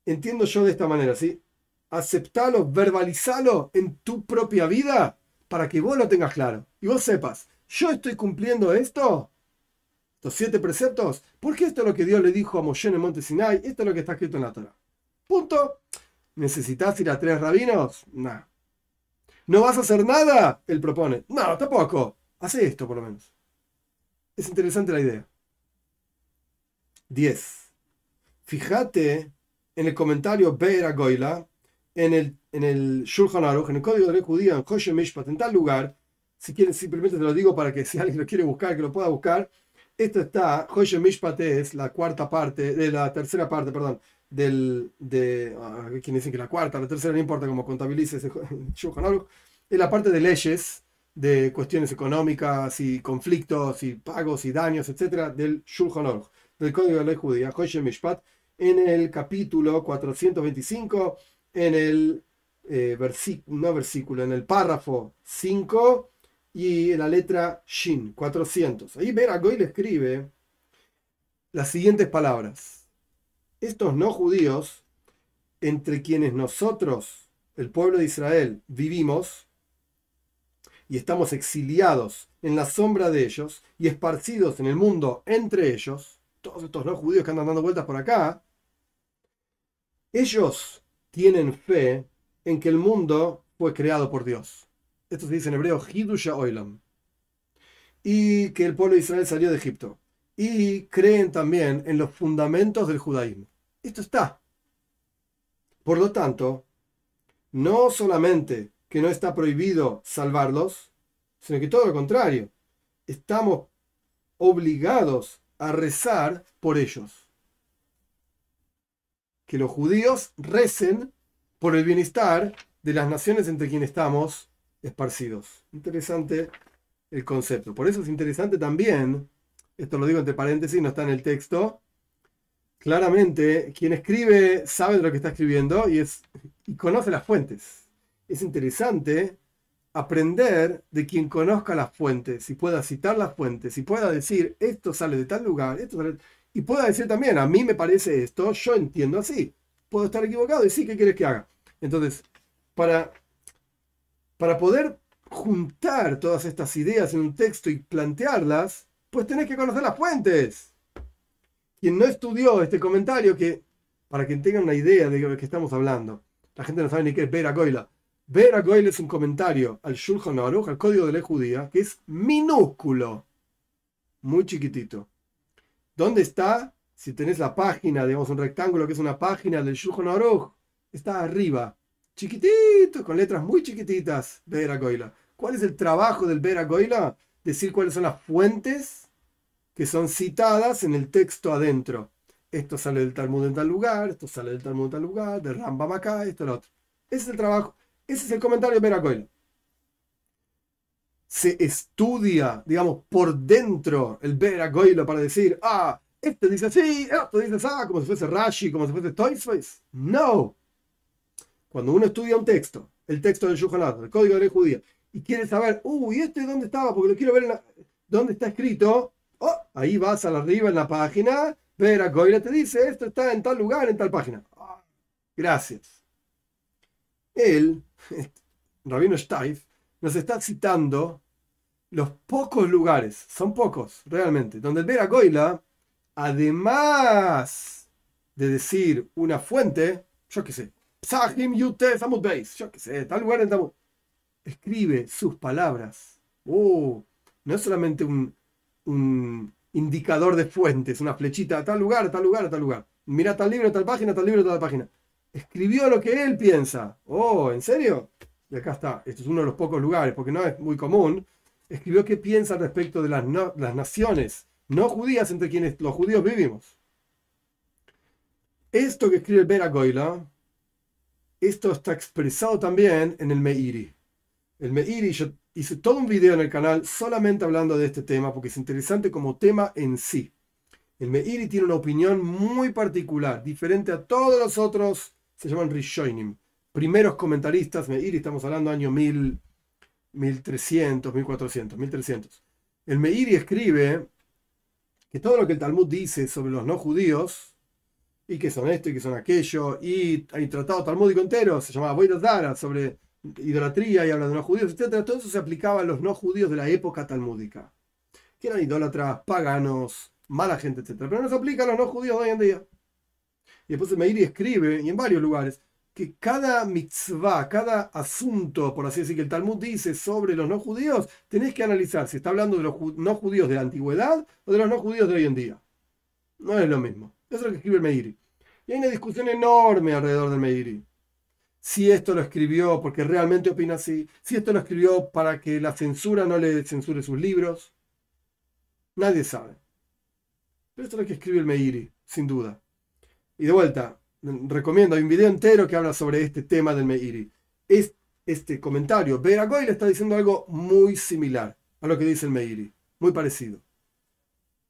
entiendo yo de esta manera, ¿sí? Aceptalo, verbalizalo en tu propia vida para que vos lo tengas claro. Y vos sepas, yo estoy cumpliendo esto, estos siete preceptos, porque esto es lo que Dios le dijo a Moshe en el monte Sinai, esto es lo que está escrito en la Torah. Punto. ¿Necesitas ir a tres rabinos? No. ¿No vas a hacer nada? Él propone. No, tampoco. Hace esto por lo menos. Es interesante la idea. 10. Fíjate en el comentario Be'er Goila, en el, en el Shulchan Aruch, en el código de la judía, en Kosher Mishpat, en tal lugar, si quieren, simplemente te lo digo para que si alguien lo quiere buscar, que lo pueda buscar. Esto está, Kosher Mishpat es la cuarta parte, de la tercera parte, perdón, del, de, ah, dicen que la cuarta, la tercera, no importa cómo contabilices Shulchan Aruch, es la parte de leyes, de cuestiones económicas y conflictos y pagos y daños, etcétera, del Shulchan Aruch, del Código de la Judía, Kosher Mishpat, en el capítulo 425, en el eh, no versículo, en el párrafo 5 y en la letra Shin, 400. Ahí Beragoy le escribe las siguientes palabras. Estos no judíos, entre quienes nosotros, el pueblo de Israel, vivimos, y estamos exiliados en la sombra de ellos y esparcidos en el mundo entre ellos, todos estos no judíos que andan dando vueltas por acá, ellos tienen fe en que el mundo fue creado por Dios. Esto se dice en hebreo Hidusha Oilam. Y que el pueblo de Israel salió de Egipto. Y creen también en los fundamentos del judaísmo. Esto está. Por lo tanto, no solamente que no está prohibido salvarlos, sino que todo lo contrario. Estamos obligados a rezar por ellos que los judíos recen por el bienestar de las naciones entre quienes estamos esparcidos. Interesante el concepto. Por eso es interesante también, esto lo digo entre paréntesis, no está en el texto, claramente quien escribe sabe de lo que está escribiendo y, es, y conoce las fuentes. Es interesante aprender de quien conozca las fuentes y pueda citar las fuentes y pueda decir esto sale de tal lugar, esto sale y pueda decir también, a mí me parece esto, yo entiendo así. Puedo estar equivocado y sí, ¿qué quieres que haga? Entonces, para, para poder juntar todas estas ideas en un texto y plantearlas, pues tenés que conocer las fuentes. Quien no estudió este comentario, que para que tengan una idea de lo que estamos hablando, la gente no sabe ni qué es Vera Goila. Vera Goila es un comentario al Shulchan Aruch, al código de la judía, que es minúsculo, muy chiquitito. ¿Dónde está? Si tenés la página, digamos un rectángulo que es una página del Shulchan Aruch, está arriba, chiquitito, con letras muy chiquititas, Vera Goila. ¿Cuál es el trabajo del Vera Goila? Decir cuáles son las fuentes que son citadas en el texto adentro. Esto sale del Talmud en tal lugar, esto sale del Talmud en tal lugar, del Rambam acá, esto, lo otro. Ese es el trabajo, ese es el comentario de Vera Goila se estudia, digamos, por dentro el a para decir, ah, este dice así, esto dice así, como si fuese Rashi, como si fuese Toysface. No. Cuando uno estudia un texto, el texto del Shuhanat, el código de la judía, y quiere saber, uy, ¿este dónde estaba? Porque lo quiero ver dónde está escrito. Oh, ahí vas a la arriba en la página, ver a te dice, esto está en tal lugar, en tal página. Ah, gracias. Él, Rabino Steif, nos está citando los pocos lugares, son pocos realmente, donde el Vera Goila, además de decir una fuente, yo qué sé, Yute Beis, yo qué sé, tal lugar en escribe sus palabras. Oh, no es solamente un, indicador de fuentes, una flechita, a tal lugar, tal lugar, tal lugar. Mira tal libro, tal página, tal libro, tal página. Escribió lo que él piensa. Oh, ¿en serio? y acá está, este es uno de los pocos lugares, porque no es muy común, escribió qué piensa respecto de las, las naciones no judías entre quienes los judíos vivimos. Esto que escribe el Beragoila, esto está expresado también en el Meiri. El Meiri, yo hice todo un video en el canal solamente hablando de este tema porque es interesante como tema en sí. El Meiri tiene una opinión muy particular, diferente a todos los otros, se llaman Rishonim, primeros comentaristas, Meiri, estamos hablando año 1000, 1300, 1400, 1300. El Meiri escribe que todo lo que el Talmud dice sobre los no judíos, y que son esto y que son aquello, y hay tratado talmúdico entero, se llamaba Dara, sobre idolatría y habla de no judíos, etc. Todo eso se aplicaba a los no judíos de la época talmúdica, que eran idólatras, paganos, mala gente, etc. Pero no se aplica a los no judíos de hoy en día. Y después el Meiri escribe, y en varios lugares, que cada mitzvah, cada asunto, por así decir, que el Talmud dice sobre los no judíos, tenés que analizar si está hablando de los no judíos de la antigüedad o de los no judíos de hoy en día. No es lo mismo. Eso es lo que escribe el Meiri. Y hay una discusión enorme alrededor del Meiri. Si esto lo escribió porque realmente opina así, si esto lo escribió para que la censura no le censure sus libros, nadie sabe. Pero esto es lo que escribe el Meiri, sin duda. Y de vuelta, recomiendo, hay un video entero que habla sobre este tema del Meiri. Es, este comentario, Beragoy le está diciendo algo muy similar a lo que dice el Meiri, muy parecido.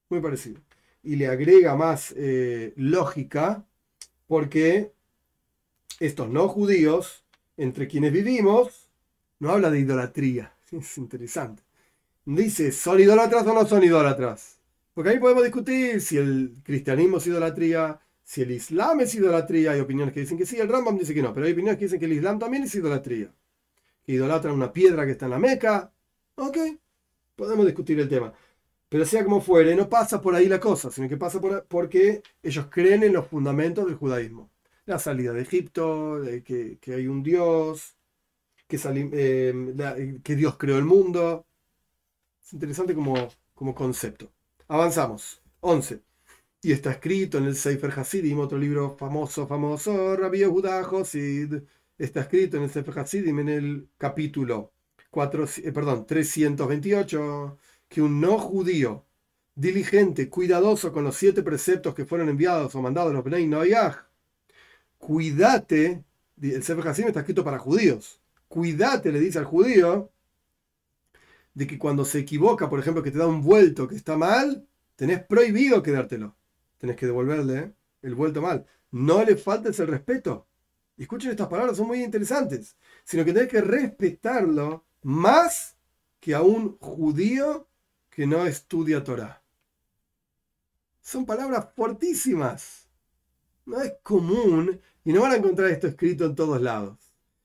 Muy parecido. Y le agrega más eh, lógica porque estos no judíos, entre quienes vivimos, no habla de idolatría. Es interesante. Dice, ¿son idólatras o no son idólatras? Porque ahí podemos discutir si el cristianismo es idolatría, si el Islam es idolatría, hay opiniones que dicen que sí, el Rambam dice que no, pero hay opiniones que dicen que el Islam también es idolatría. Que idolatran una piedra que está en la Meca. Ok, podemos discutir el tema. Pero sea como fuere, no pasa por ahí la cosa, sino que pasa por, porque ellos creen en los fundamentos del judaísmo. La salida de Egipto, que, hay un Dios, que, eh, que, Dios creó el mundo. Es interesante como, como concepto. Avanzamos. 11. Y está escrito en el Sefer Hasidim, otro libro famoso, famoso, Rabbi Yehuda Hosid. Está escrito en el Sefer Hasidim en el capítulo 4, eh, 328, que un no judío, diligente, cuidadoso con los siete preceptos que fueron enviados o mandados a los Bnei Noyaj, cuídate, el Sefer Hasidim está escrito para judíos, cuídate, le dice al judío, de que cuando se equivoca, por ejemplo, que te da un vuelto que está mal, tenés prohibido quedártelo tenés que devolverle el vuelto mal. No le faltes el respeto. escuchen estas palabras, son muy interesantes. Sino que tenés que respetarlo más que a un judío que no estudia Torah. Son palabras fortísimas. No es común y no van a encontrar esto escrito en todos lados.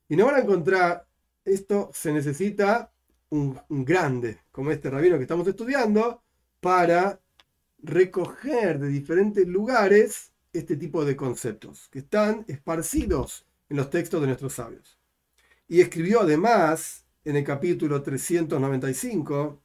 Y no van a encontrar, esto se necesita un, un grande como este rabino que estamos estudiando para recoger de diferentes lugares este tipo de conceptos que están esparcidos en los textos de nuestros sabios. Y escribió además en el capítulo 395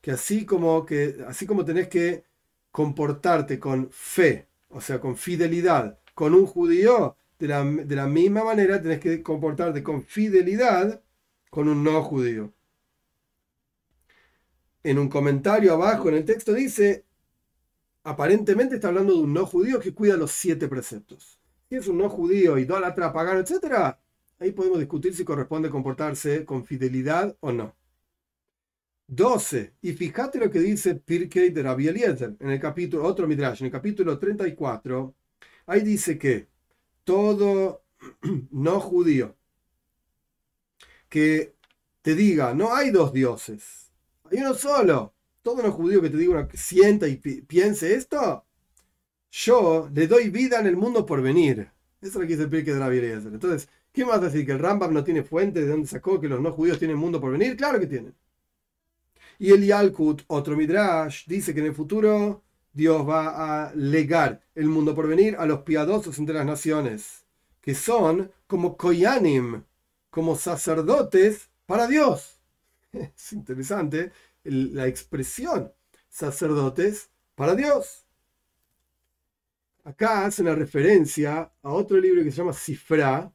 que así como, que, así como tenés que comportarte con fe, o sea, con fidelidad, con un judío, de la, de la misma manera tenés que comportarte con fidelidad con un no judío. En un comentario abajo en el texto dice, aparentemente está hablando de un no judío que cuida los siete preceptos. Si es un no judío, idólatra, pagano, etc., ahí podemos discutir si corresponde comportarse con fidelidad o no. 12. Y fíjate lo que dice Pirkei de Rabbi Eliezer en el capítulo, otro Midrash, en el capítulo 34. Ahí dice que todo no judío que te diga, no hay dos dioses, hay uno solo, todo los judío que te que sienta y piense esto, yo le doy vida en el mundo por venir. Eso es lo que dice el Pirkei de la Eliezer. Entonces, ¿qué más decir? ¿Que el Rambam no tiene fuente de dónde sacó que los no judíos tienen mundo por venir? Claro que tienen. Y el Yalkut, otro Midrash, dice que en el futuro Dios va a legar el mundo por venir a los piadosos entre las naciones, que son como Koyanim, como sacerdotes para Dios. Es interesante la expresión sacerdotes para Dios. Acá hace una referencia a otro libro que se llama Cifra,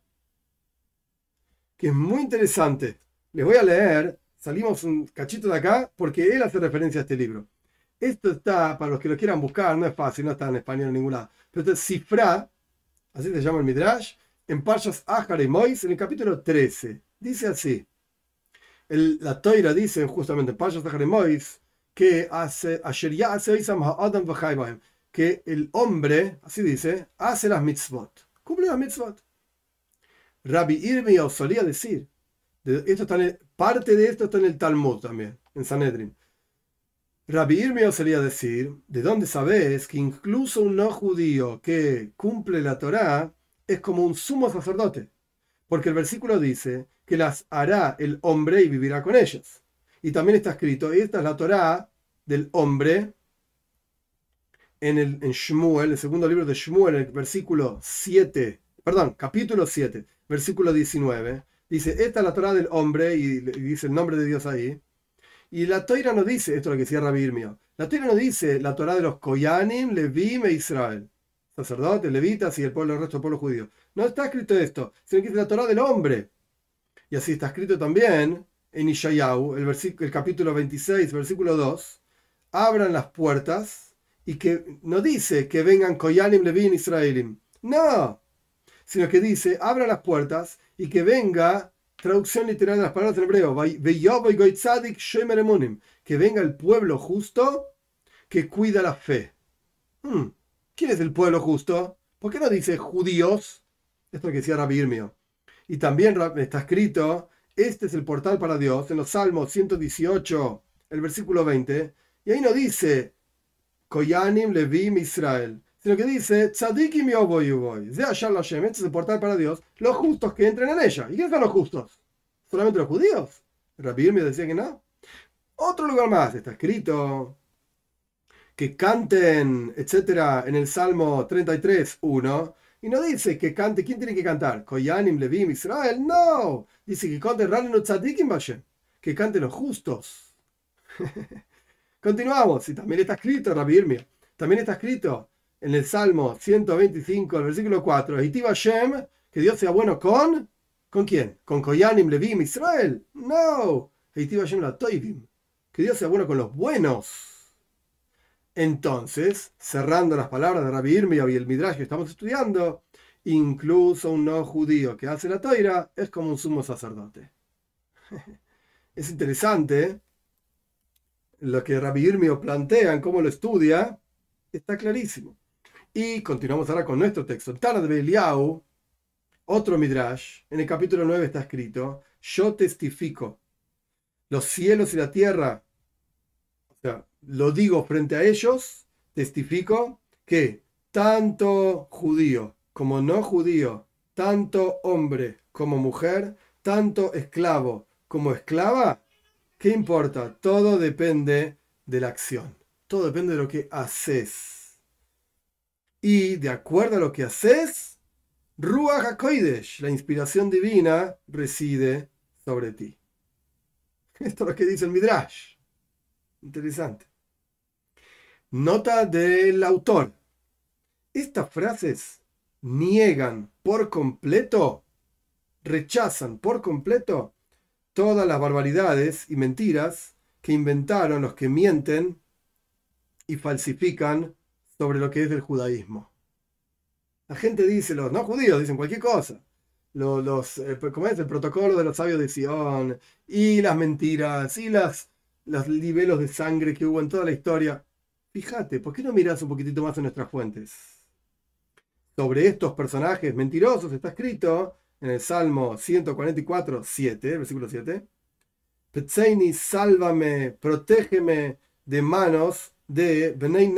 que es muy interesante. Les voy a leer, salimos un cachito de acá porque él hace referencia a este libro. Esto está, para los que lo quieran buscar, no es fácil, no está en español en ningún lado. Pero esto es Cifra, así se llama el Midrash, en Parshas Ahar y Mois, en el capítulo 13. Dice así. El, la Toira dice justamente que hace, que el hombre, así dice, hace las mitzvot, cumple las mitzvot. Rabbi Irmi solía decir, esto está en parte de esto está en el Talmud también, en Sanedrin. Rabbi Irmi solía decir, ¿de dónde sabes que incluso un no judío que cumple la Torá es como un sumo sacerdote? Porque el versículo dice que las hará el hombre y vivirá con ellas. Y también está escrito, esta es la Torá del hombre en el en Shmuel, el segundo libro de Shmuel, el versículo 7, perdón, capítulo 7, versículo 19, dice, esta es la Torah del hombre, y, dice el nombre de Dios ahí. Y la Torah no dice, esto es lo que decía Rabbi Irmio, la Torah no dice la Torah de los Koyanim, Levim e Israel, sacerdotes, levitas y el pueblo, el resto del pueblo judío. No está escrito esto, sino que es la Torah del hombre. Y así está escrito también en Ishayahu, el, el capítulo 26, versículo 2, abran las puertas y que no dice que vengan Koyanim, Levim, Israelim. No, sino que dice, abra las puertas y que venga, traducción literal de las palabras en hebreo, que venga el pueblo justo que cuida la fe. Hmm, ¿Quién es el pueblo justo? ¿Por qué no dice judíos? Esto que decía Rabbi Irmio. Y también está escrito, este es el portal para Dios, en los Salmos 118, el versículo 20, y ahí no dice, Koyanim Levim Israel, sino que dice, Tzadikim Yoboy de Hashem, este es el portal para Dios, los justos que entren en ella. ¿Y quiénes son los justos? ¿Solamente los judíos? Rabbi me decía que no. Otro lugar más está escrito que canten, etcétera, en el Salmo 33, 1. Y no dice que cante, ¿quién tiene que cantar? Koyanim, Levim, Israel. No. Dice que cante Tzadikim que canten los justos. Continuamos. Y también está escrito, Rabbi Irmia. También está escrito en el Salmo 125, el versículo 4, Shem, que Dios sea bueno con, ¿con quién? ¿Con Koyanim, Levim, Israel? No, Shem la Toivim, que Dios sea bueno con los buenos. Entonces, cerrando las palabras de Rabbi Irmia y el Midrash que estamos estudiando, incluso un no judío que hace la toira es como un sumo sacerdote. Es interesante lo que Rabbi Irmio plantea en cómo lo estudia, está clarísimo. Y continuamos ahora con nuestro texto. Tana de Beliau, otro Midrash, en el capítulo 9 está escrito, yo testifico, los cielos y la tierra, lo digo frente a ellos, testifico que tanto judío como no judío, tanto hombre como mujer, tanto esclavo como esclava, ¿qué importa? Todo depende de la acción, todo depende de lo que haces y de acuerdo a lo que haces, Ruach HaKoidesh, la inspiración divina, reside sobre ti. Esto es lo que dice el Midrash. Interesante. Nota del autor. Estas frases niegan por completo, rechazan por completo todas las barbaridades y mentiras que inventaron los que mienten y falsifican sobre lo que es el judaísmo. La gente dice, los no judíos dicen cualquier cosa. Los, los eh, ¿cómo es? El protocolo de los sabios de Sion y las mentiras y las, los niveles de sangre que hubo en toda la historia. Fíjate, ¿por qué no miras un poquitito más en nuestras fuentes? Sobre estos personajes mentirosos está escrito en el Salmo 144, 7, versículo 7. Petzeini, sálvame, protégeme de manos de Benei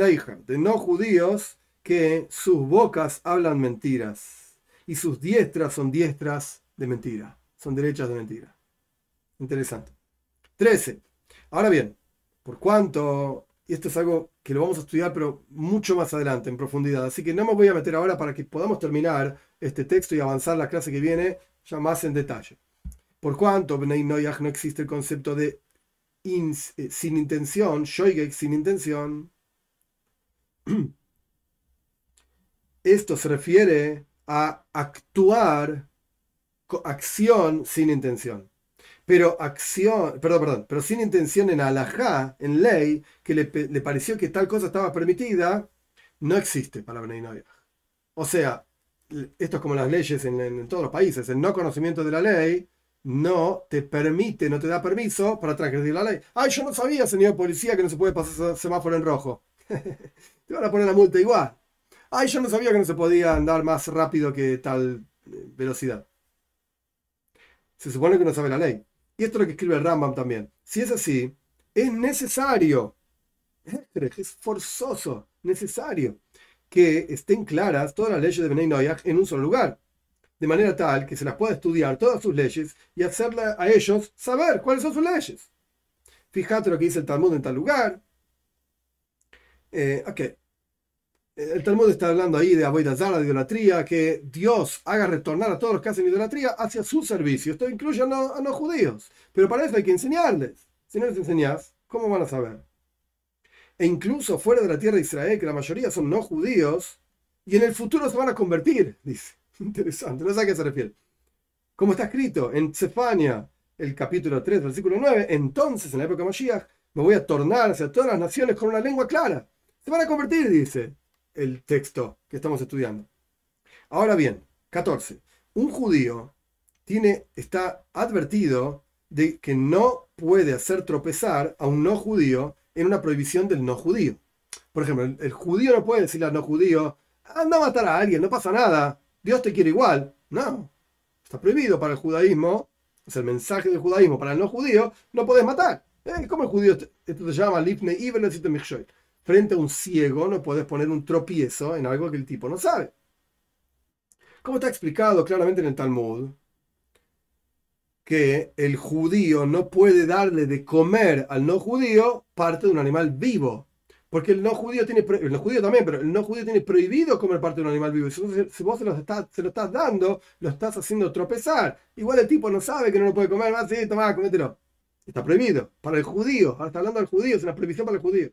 de no judíos, que sus bocas hablan mentiras y sus diestras son diestras de mentira, son derechas de mentira. Interesante. 13. Ahora bien, por cuanto, y esto es algo que lo vamos a estudiar, pero mucho más adelante, en profundidad, así que no me voy a meter ahora para que podamos terminar este texto y avanzar la clase que viene ya más en detalle. Por cuanto Benei no existe el concepto de eh, sin intención, shoigek sin intención, esto se refiere a actuar acción sin intención. Pero acción, perdón, perdón, pero sin intención en alajá, en ley, que le, pareció que tal cosa estaba permitida, no existe para Bnei O sea, esto es como las leyes en, en, todos los países, el no conocimiento de la ley no te permite, no te da permiso para transgredir la ley. Ay, yo no sabía, señor policía, que no se puede pasar semáforo en rojo. te van a poner la multa igual. Ay, yo no sabía que no se podía andar más rápido que tal eh, velocidad. Se supone que no sabe la ley. Y esto es lo que escribe el Rambam también. Si es así, es necesario, es forzoso, necesario, que estén claras todas las leyes de Benay Noyach en un solo lugar de manera tal que se las pueda estudiar todas sus leyes y hacerle a ellos saber cuáles son sus leyes. Fíjate lo que dice el Talmud en tal lugar. Eh, El Talmud está hablando ahí de Aboidazara, de idolatría, que Dios haga retornar a todos los que hacen idolatría hacia su servicio. Esto incluye a no, a no judíos. Pero para eso hay que enseñarles. Si no les enseñas, ¿cómo van a saber? E incluso fuera de la tierra de Israel, que la mayoría son no judíos, y en el futuro se van a convertir, dice. Interesante, no sé a qué se refiere. Como está escrito en Cefania, el capítulo 3, versículo 9, entonces en la época de Mashiach me voy a tornar hacia todas las naciones con una lengua clara. Se van a convertir, dice el texto que estamos estudiando. Ahora bien, 14. Un judío tiene, está advertido de que no puede hacer tropezar a un no judío en una prohibición del no judío. Por ejemplo, el, judío no puede decirle al no judío, anda a matar a alguien, no pasa nada, Dios te quiere igual. No, está prohibido para el judaísmo, es el mensaje del judaísmo para el no judío, no puedes matar. Eh, ¿Cómo el judío, esto se llama lifne Frente a un ciego no puedes poner un tropiezo en algo que el tipo no sabe. Como está explicado claramente en el Talmud, que el judío no puede darle de comer al no judío parte de un animal vivo. Porque el no judío tiene, el no judío también, pero el no judío tiene prohibido comer parte de un animal vivo. Si, vos se lo, estás, dando, lo estás haciendo tropezar. Igual el tipo no sabe que no lo puede comer, va sí, toma, comételo. Está prohibido. Para el judío, ahora está hablando del judío, es una prohibición para el judío.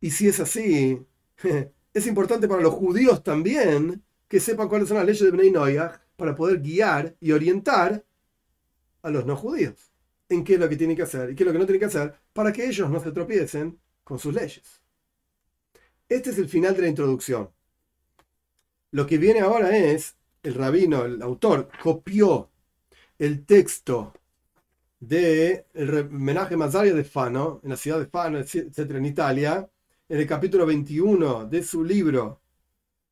Y si es así, es importante para los judíos también que sepan cuáles son las leyes de Bnei Noyach para poder guiar y orientar a los no judíos en qué es lo que tienen que hacer y qué es lo que no tienen que hacer para que ellos no se tropiecen con sus leyes. Este es el final de la introducción. Lo que viene ahora es, el rabino, el autor, copió el texto del de homenaje Mazaria de Fano, en la ciudad de Fano, etcétera, en Italia, en el capítulo 21 de su libro.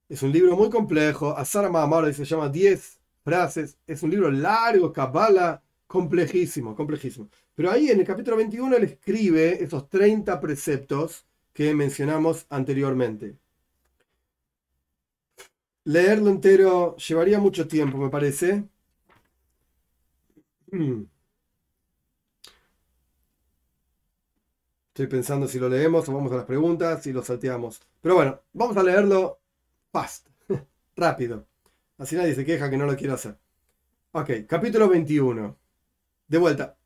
Es un libro muy complejo, Asara Mahamara se llama 10 frases, es un libro largo, Kabbalah, complejísimo, complejísimo. Pero ahí en el capítulo 21 él escribe esos 30 preceptos que mencionamos anteriormente. Leerlo entero llevaría mucho tiempo, me parece. Hmm. Estoy pensando si lo leemos o vamos a las preguntas y lo salteamos. Pero bueno, vamos a leerlo fast, rápido. Así nadie se queja que no lo quiero hacer. Ok, capítulo 21 de vuelta,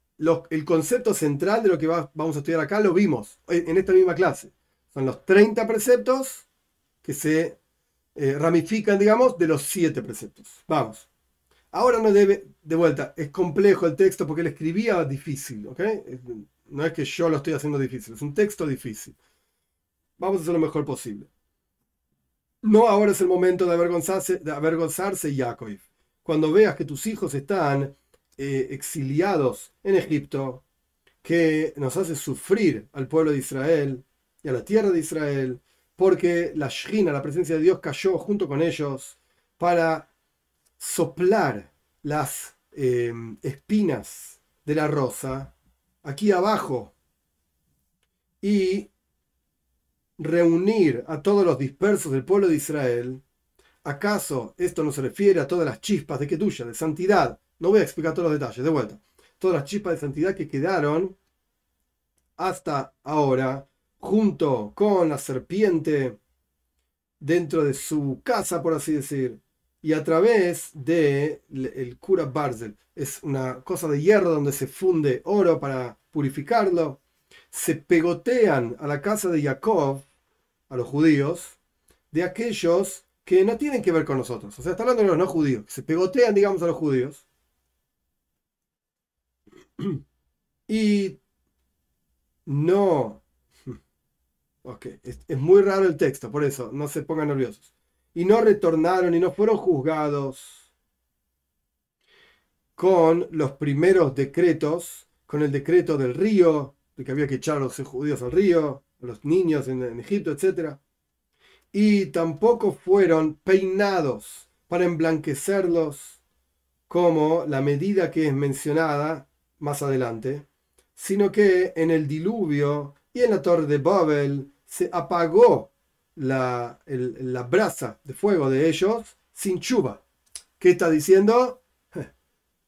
el concepto central de lo que vamos a estudiar acá lo vimos en esta misma clase. Son los 30 preceptos que se eh, ramifican, digamos, de los 7 preceptos. Vamos. Ahora no debe, de vuelta, es complejo el texto porque él escribía difícil, ¿ok? No es que yo lo estoy haciendo difícil, es un texto difícil. Vamos a hacer lo mejor posible. No ahora es el momento de avergonzarse, de avergonzarse, Jacob. Cuando veas que tus hijos están eh, exiliados en Egipto, que nos hace sufrir al pueblo de Israel y a la tierra de Israel, porque la Shina, la presencia de Dios, cayó junto con ellos para soplar las eh, espinas de la rosa aquí abajo y reunir a todos los dispersos del pueblo de Israel, ¿acaso esto no se refiere a todas las chispas de Kedusha, de santidad, no voy a explicar todos los detalles, de vuelta. Todas las chispas de santidad que quedaron hasta ahora, junto con la serpiente dentro de su casa, por así decir, y a través de el cura Barzel. Es una cosa de hierro donde se funde oro para purificarlo. Se pegotean a la casa de Jacob, a los judíos, de aquellos que no tienen que ver con nosotros. O sea, está hablando de los no judíos, se pegotean, digamos, a los judíos. Y no. Ok, es, es, muy raro el texto, por eso, no se pongan nerviosos. Y no retornaron y no fueron juzgados con los primeros decretos, con el decreto del río, de que había que echar a los judíos al río, a los niños en, en Egipto, etc. Y tampoco fueron peinados para emblanquecerlos como la medida que es mencionada más adelante, sino que en el diluvio y en la torre de Babel se apagó la, la brasa de fuego de ellos sin chuva. ¿Qué está diciendo?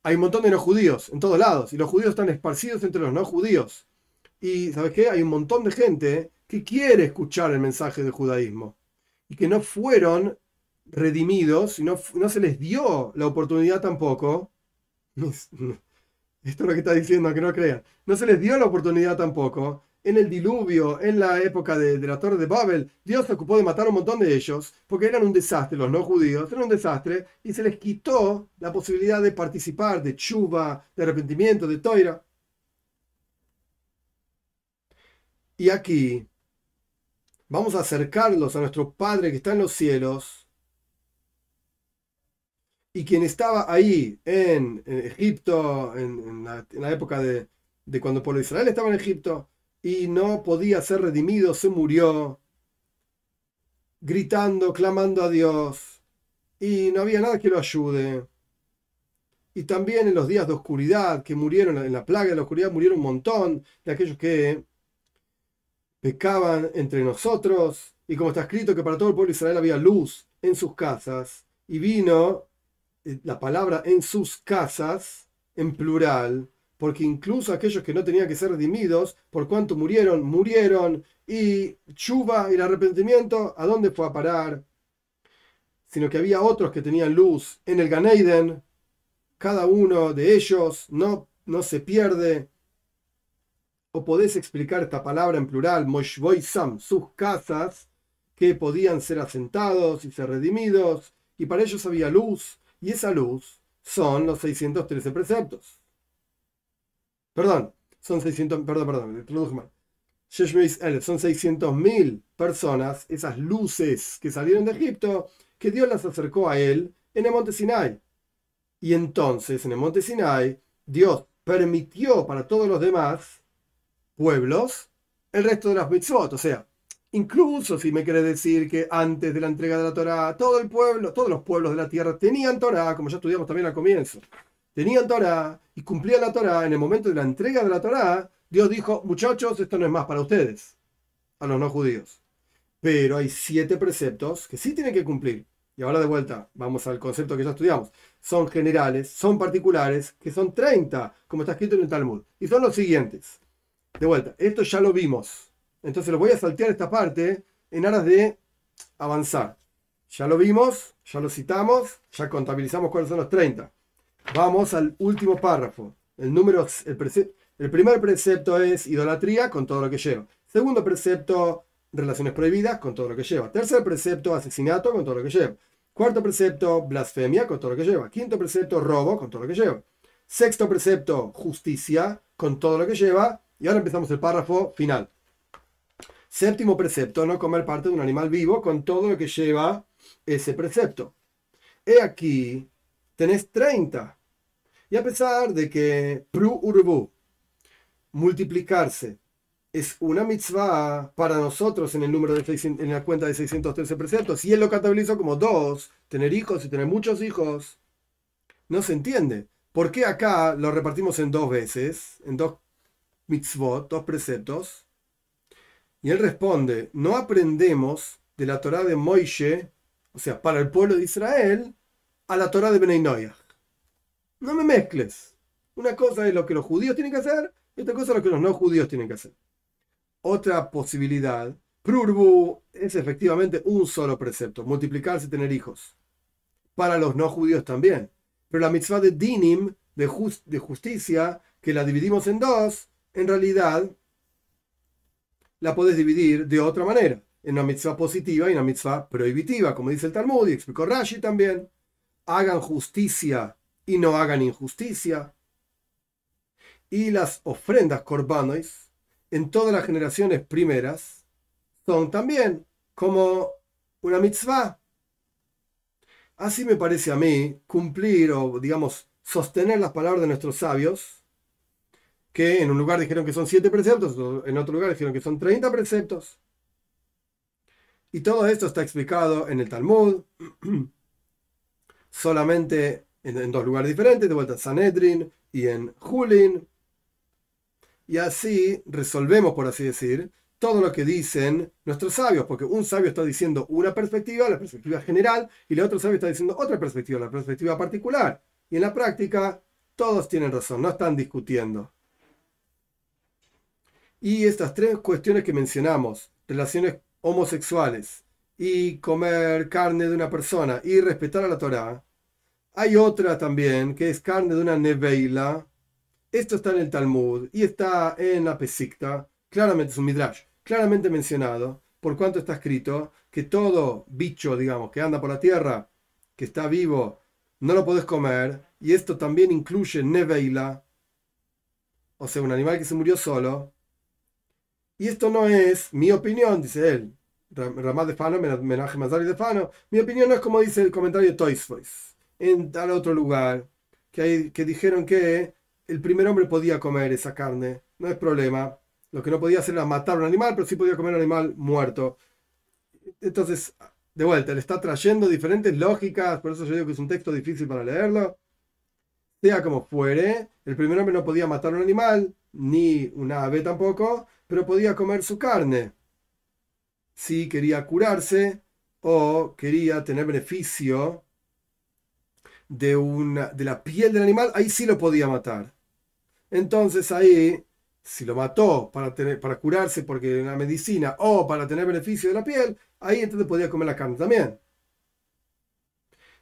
Hay un montón de no judíos en todos lados y los judíos están esparcidos entre los no judíos. Y ¿sabes qué? Hay un montón de gente que quiere escuchar el mensaje del judaísmo y que no fueron redimidos y no, no se les dio la oportunidad tampoco. Esto es lo que está diciendo, que no crean. No se les dio la oportunidad tampoco. En el diluvio, en la época de, la Torre de Babel, Dios se ocupó de matar a un montón de ellos, porque eran un desastre, los no judíos, eran un desastre, y se les quitó la posibilidad de participar de chuva, de arrepentimiento, de toira. Y aquí vamos a acercarlos a nuestro Padre que está en los cielos, y quien estaba ahí en, Egipto, en, la, época de, cuando el pueblo de Israel estaba en Egipto, y no podía ser redimido, se murió, gritando, clamando a Dios, y no había nada que lo ayude. Y también en los días de oscuridad, que murieron en la plaga de la oscuridad, murieron un montón de aquellos que pecaban entre nosotros, y como está escrito que para todo el pueblo de Israel había luz en sus casas, y vino eh, la palabra en sus casas, en plural, porque incluso aquellos que no tenían que ser redimidos, por cuanto murieron, murieron, y chuva y el arrepentimiento, ¿a dónde fue a parar? Sino que había otros que tenían luz en el Ganeiden, cada uno de ellos no, no se pierde. O podés explicar esta palabra en plural, Sam, sus casas, que podían ser asentados y ser redimidos, y para ellos había luz, y esa luz son los 613 preceptos. Perdón, son 600, perdón, perdón, traduje mal. Son 600.000 personas, esas luces que salieron de Egipto, que Dios las acercó a él en el monte Sinai. Y entonces, en el monte Sinai, Dios permitió para todos los demás pueblos el resto de las mitzvot. O sea, Incluso si me quiere decir que antes de la entrega de la Torá, todo el pueblo, todos los pueblos de la tierra tenían Torá, como ya estudiamos también al comienzo, tenían Torá y cumplían la Torá, en el momento de la entrega de la Torá, Dios dijo, muchachos, esto no es más para ustedes, a los no judíos. Pero hay siete preceptos que sí tienen que cumplir. Y ahora de vuelta, vamos al concepto que ya estudiamos. Son generales, son particulares, que son 30, como está escrito en el Talmud. Y son los siguientes. De vuelta, esto ya lo vimos entonces lo voy a saltear esta parte en aras de avanzar. Ya lo vimos, ya lo citamos, ya contabilizamos cuáles son los 30. Vamos al último párrafo. El, número, el, primer precepto es idolatría con todo lo que lleva. Segundo precepto, relaciones prohibidas con todo lo que lleva. Tercer precepto, asesinato con todo lo que lleva. Cuarto precepto, blasfemia con todo lo que lleva. Quinto precepto, robo con todo lo que lleva. Sexto precepto, justicia con todo lo que lleva. Y ahora empezamos el párrafo final. Séptimo precepto, no comer parte de un animal vivo con todo lo que lleva ese precepto. He aquí, tenés 30. Y a pesar de que pru urbu, multiplicarse, es una mitzvah para nosotros en el número de en la cuenta de 613 preceptos, y él lo contabilizó como dos, tener hijos y tener muchos hijos, no se entiende. ¿Por qué acá lo repartimos en dos veces, en dos mitzvot, dos preceptos? Y él responde, no aprendemos de la Torah de Moishe, o sea, para el pueblo de Israel, a la Torah de Benay No me mezcles. Una cosa es lo que los judíos tienen que hacer y otra cosa es lo que los no judíos tienen que hacer. Otra posibilidad, Prurbu es efectivamente un solo precepto, multiplicarse y tener hijos. Para los no judíos también. Pero la mitzvah de Dinim, de, de justicia, que la dividimos en dos, en realidad la podés dividir de otra manera. en una mitzvah positiva y una mitzvah prohibitiva, como dice el Talmud y explicó Rashi también. Hagan justicia y no hagan injusticia. Y las ofrendas corbanois en todas las generaciones primeras son también como una mitzvah. Así me parece a mí cumplir o, digamos, sostener las palabras de nuestros sabios, que en un lugar dijeron que son siete preceptos, en otro lugar dijeron que son 30 preceptos. Y todo esto está explicado en el Talmud, solamente en, dos lugares diferentes, de vuelta en Sanedrin y en Julin. Y así resolvemos, por así decir, todo lo que dicen nuestros sabios, porque un sabio está diciendo una perspectiva, la perspectiva general, y el otro sabio está diciendo otra perspectiva, la perspectiva particular. Y en la práctica, todos tienen razón, no están discutiendo. Y estas tres cuestiones que mencionamos, relaciones homosexuales y comer carne de una persona y respetar a la Torá, hay otra también que es carne de una neveila. Esto está en el Talmud y está en la Pesikta, claramente es un midrash claramente mencionado, por cuanto está escrito que todo bicho, digamos, que anda por la tierra, que está vivo, no lo podés comer, y esto también incluye neveila, o sea, un animal que se murió solo. Y esto no es mi opinión, dice él, Ramad de Fano, Menaj Mazari de Fano. Mi opinión no es como dice el comentario de Toys Voice, en tal otro lugar, que, que dijeron que el primer hombre podía comer esa carne, no es problema. Lo que no podía hacer era matar un animal, pero sí podía comer un animal muerto. Entonces, de vuelta, le está trayendo diferentes lógicas, por eso yo digo que es un texto difícil para leerlo. Sea como fuere, el primer hombre no podía matar un animal, ni una ave tampoco, pero podía comer su carne. Si quería curarse o quería tener beneficio de, una, de la piel del animal, ahí sí lo podía matar. Entonces ahí si lo mató para, tener, para curarse porque una medicina o para tener beneficio de la piel, ahí entonces podía comer la carne también.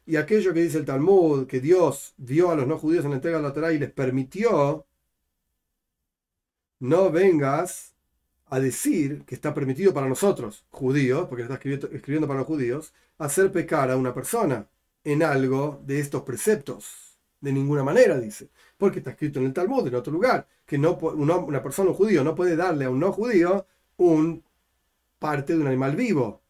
Y aquello que dice el Talmud, que Dios vio a los no judíos en la entrega lateral y les permitió, no vengas a decir que está permitido para nosotros, judíos, porque está escribiendo, escribiendo para los judíos, hacer pecar a una persona en algo de estos preceptos. De ninguna manera, dice. Porque está escrito en el Talmud, en otro lugar, que no, una persona, un judío, no puede darle a un no judío un parte de un animal vivo.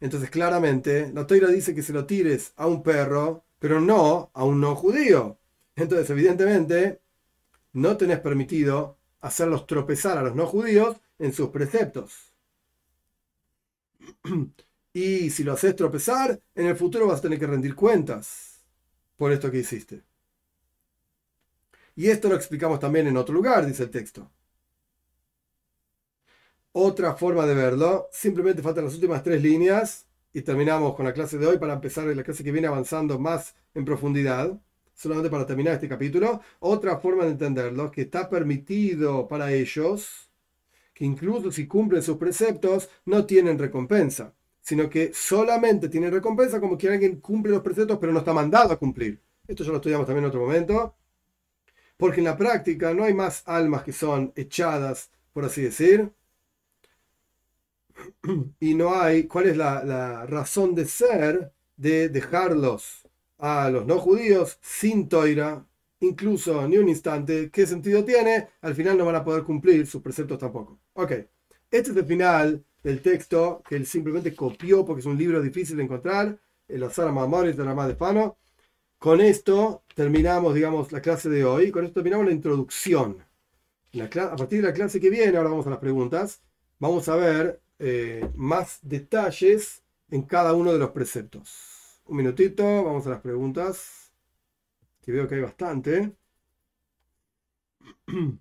Entonces, claramente, la toira dice que se lo tires a un perro, pero no a un no judío. Entonces, evidentemente, no tenés permitido hacerlos tropezar a los no judíos en sus preceptos. Y si lo haces tropezar, en el futuro vas a tener que rendir cuentas por esto que hiciste. Y esto lo explicamos también en otro lugar, dice el texto. Otra forma de verlo, simplemente faltan las últimas tres líneas y terminamos con la clase de hoy para empezar la clase que viene avanzando más en profundidad, solamente para terminar este capítulo. Otra forma de entenderlo, que está permitido para ellos, que incluso si cumplen sus preceptos, no tienen recompensa sino que solamente tiene recompensa como que alguien cumple los preceptos pero no está mandado a cumplir. Esto ya lo estudiamos también en otro momento, porque en la práctica no hay más almas que son echadas, por así decir, y no hay, ¿cuál es la, la razón de ser de dejarlos a los no judíos sin toira, incluso ni un instante? ¿Qué sentido tiene? Al final no van a poder cumplir sus preceptos tampoco. Ok, este es el final del texto que él simplemente copió porque es un libro difícil de encontrar, el Azar Mamoris de Ramá de Fano. Con esto terminamos, digamos, la clase de hoy, con esto terminamos la introducción. a partir de la clase que viene, ahora vamos a las preguntas, vamos a ver eh, más detalles en cada uno de los preceptos. Un minutito, vamos a las preguntas, que veo que hay bastante.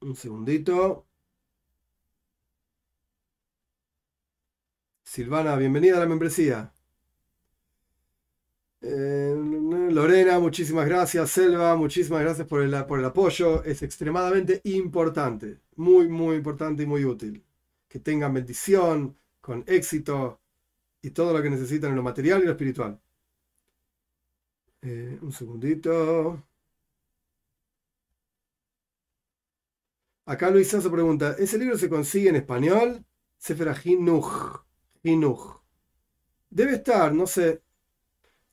Un segundito. Silvana, bienvenida a la membresía. Eh, Lorena, muchísimas gracias. Selva, muchísimas gracias por el, por el apoyo. Es extremadamente importante, muy, muy importante y muy útil. Que tengan bendición, con éxito y todo lo que necesitan en lo material y lo espiritual. Eh, un segundito. Acá Luis Sasso pregunta, ¿ese libro se consigue en español? Sefer Hinuch. Debe estar, no sé.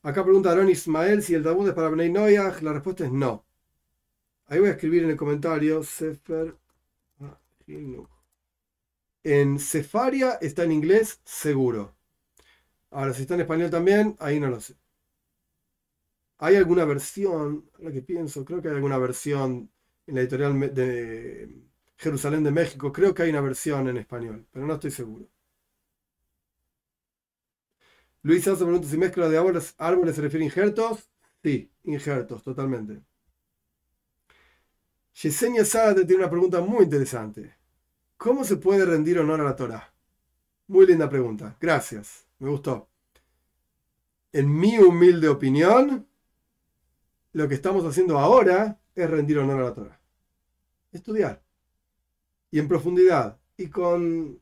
Acá pregunta Aaron Ismael si el Talmud es para Bnei Noyach. La respuesta es no. Ahí voy a escribir en el comentario Sefer Hinuch. En Sefaria está en inglés, seguro. Ahora, si está en español también, ahí no lo sé. ¿Hay alguna versión? Lo que pienso, creo que hay alguna versión en la editorial de Jerusalén de México. Creo que hay una versión en español, pero no estoy seguro. Luis Sasso pregunta si mezcla de árboles, árboles se refiere a injertos. Sí, injertos, totalmente. Yesenia Sade tiene una pregunta muy interesante. ¿Cómo se puede rendir honor a la Torah? Muy linda pregunta. Gracias. Me gustó. En mi humilde opinión, lo que estamos haciendo ahora es rendir honor a la Torah. Estudiar. Y en profundidad. Y con,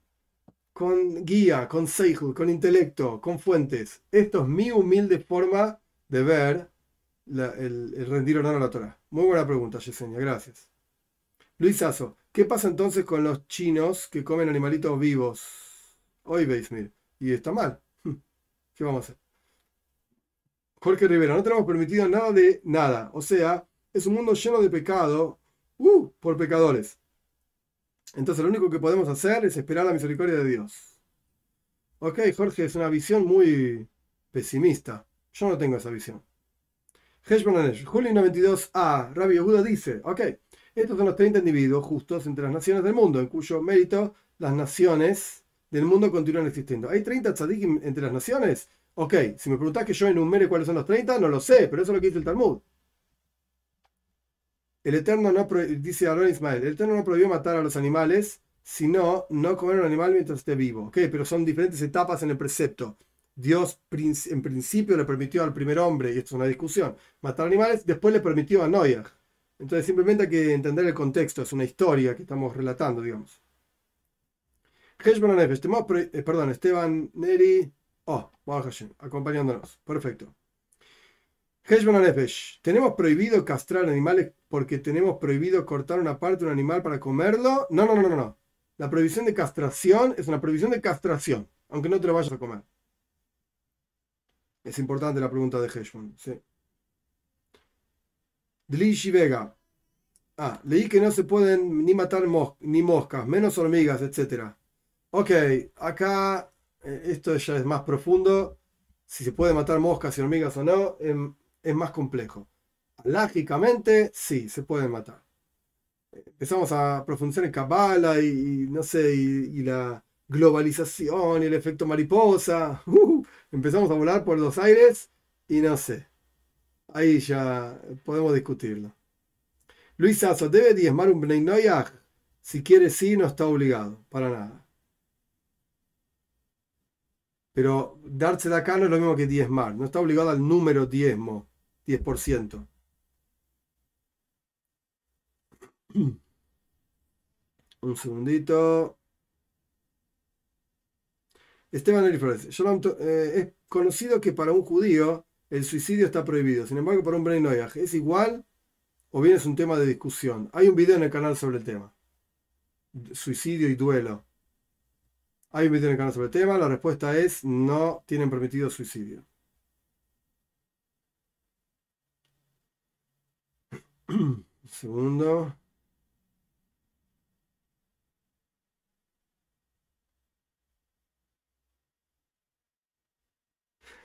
con guía, con seichel, con intelecto, con fuentes. Esto es mi humilde forma de ver el, el, rendir honor a la Torah. Muy buena pregunta, Yesenia. Gracias. Luis Sasso. ¿Qué pasa entonces con los chinos que comen animalitos vivos? Hoy veis, mire. Y está mal. ¿Qué vamos a hacer? Jorge Rivera, no tenemos permitido nada de nada. O sea, es un mundo lleno de pecado uh, por pecadores. Entonces lo único que podemos hacer es esperar la misericordia de Dios. Ok, Jorge, es una visión muy pesimista. Yo no tengo esa visión. Julio 92a, Rabbi Yehuda dice, ok, estos son los 30 individuos justos entre las naciones del mundo, en cuyo mérito las naciones del mundo continúan existiendo. ¿Hay 30 tzadikim entre las naciones? Ok, si me preguntás que yo enumere cuáles son los 30, no lo sé, pero eso es lo que dice el Talmud. El Eterno no dice el Eterno no prohibió matar a los animales, sino no comer un animal mientras esté vivo. Ok, pero son diferentes etapas en el precepto. Dios en principio le permitió al primer hombre, y esto es una discusión, matar animales, después le permitió a Noyag. Entonces simplemente hay que entender el contexto, es una historia que estamos relatando, digamos. Eh, perdón, Esteban Neri, oh, acompañándonos, perfecto. ¿Tenemos prohibido castrar animales porque tenemos prohibido cortar una parte de un animal para comerlo? No, no, no, no, no. La prohibición de castración es una prohibición de castración, aunque no te lo vayas a comer. Es importante la pregunta de Heshman, sí. Dlishi Vega. Ah, leí que no se pueden ni matar ni moscas, menos hormigas, etc. Ok, acá eh, esto ya es más profundo. Si se puede matar moscas y hormigas o no, em, es más complejo. Lógicamente, sí, se pueden matar. Empezamos a profundizar en Kabbalah y, no sé, y, la globalización y el efecto mariposa. Uh, empezamos a volar por los aires y no sé. Ahí ya podemos discutirlo. Luis Sasso, ¿debe diezmar un Bnei Si quiere, sí, no está obligado, para nada. Pero darse de acá no es lo mismo que diezmar, no está obligado al número diezmo, 10%. Un segundito. Esteban Eliflores, eh, es conocido que para un judío el suicidio está prohibido. Sin embargo, para un Bnei ¿es igual o bien es un tema de discusión? Hay un video en el canal sobre el tema. Suicidio y duelo. Hay un video en el canal sobre el tema. La respuesta es no tienen permitido suicidio. Un segundo.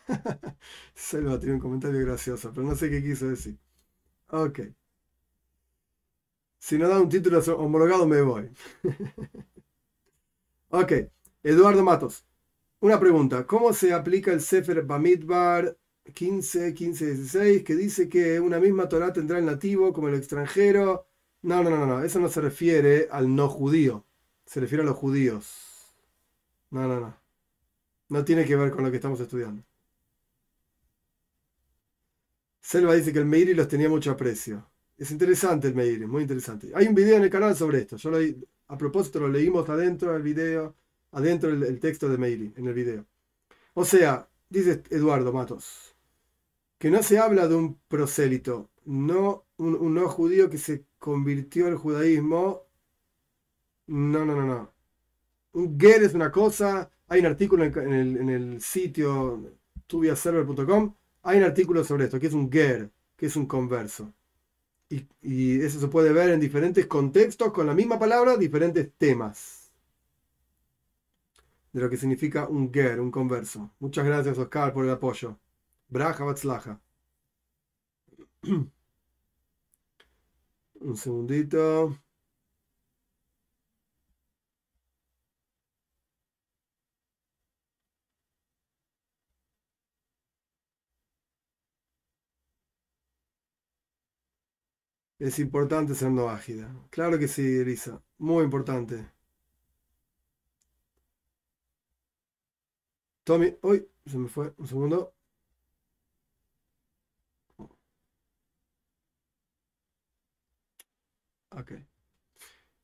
Selva tiene un comentario gracioso, pero no sé qué quiso decir. Ok. Si no da un título homologado, me voy. ok. Eduardo Matos. Una pregunta. ¿Cómo se aplica el Sefer Bamidbar 15, 15, 16, que dice que una misma Torah tendrá el nativo como el extranjero? No, no, no, no. Eso no se refiere al no judío. Se refiere a los judíos. No, no, no. No tiene que ver con lo que estamos estudiando. Selva dice que el Meiri los tenía mucho aprecio. Es interesante el Meiri, muy interesante. Hay un video en el canal sobre esto. Yo a propósito lo leímos adentro del video, adentro del texto de Meiri, en el video. O sea, dice Eduardo Matos, que no se habla de un prosélito, no un, no judío que se convirtió al judaísmo. No, no, no, no. Un ger es una cosa, hay un artículo en el, sitio tubiaserver.com, hay un artículo sobre esto, que es un ger, que es un converso. Y, y, eso se puede ver en diferentes contextos con la misma palabra, diferentes temas. De lo que significa un ger, un converso. Muchas gracias, Oscar, por el apoyo. Braja Batzlaja. Un segundito. Es importante ser no ágida. Claro que sí, Elisa. Muy importante. Tommy, uy, se me fue. Un segundo.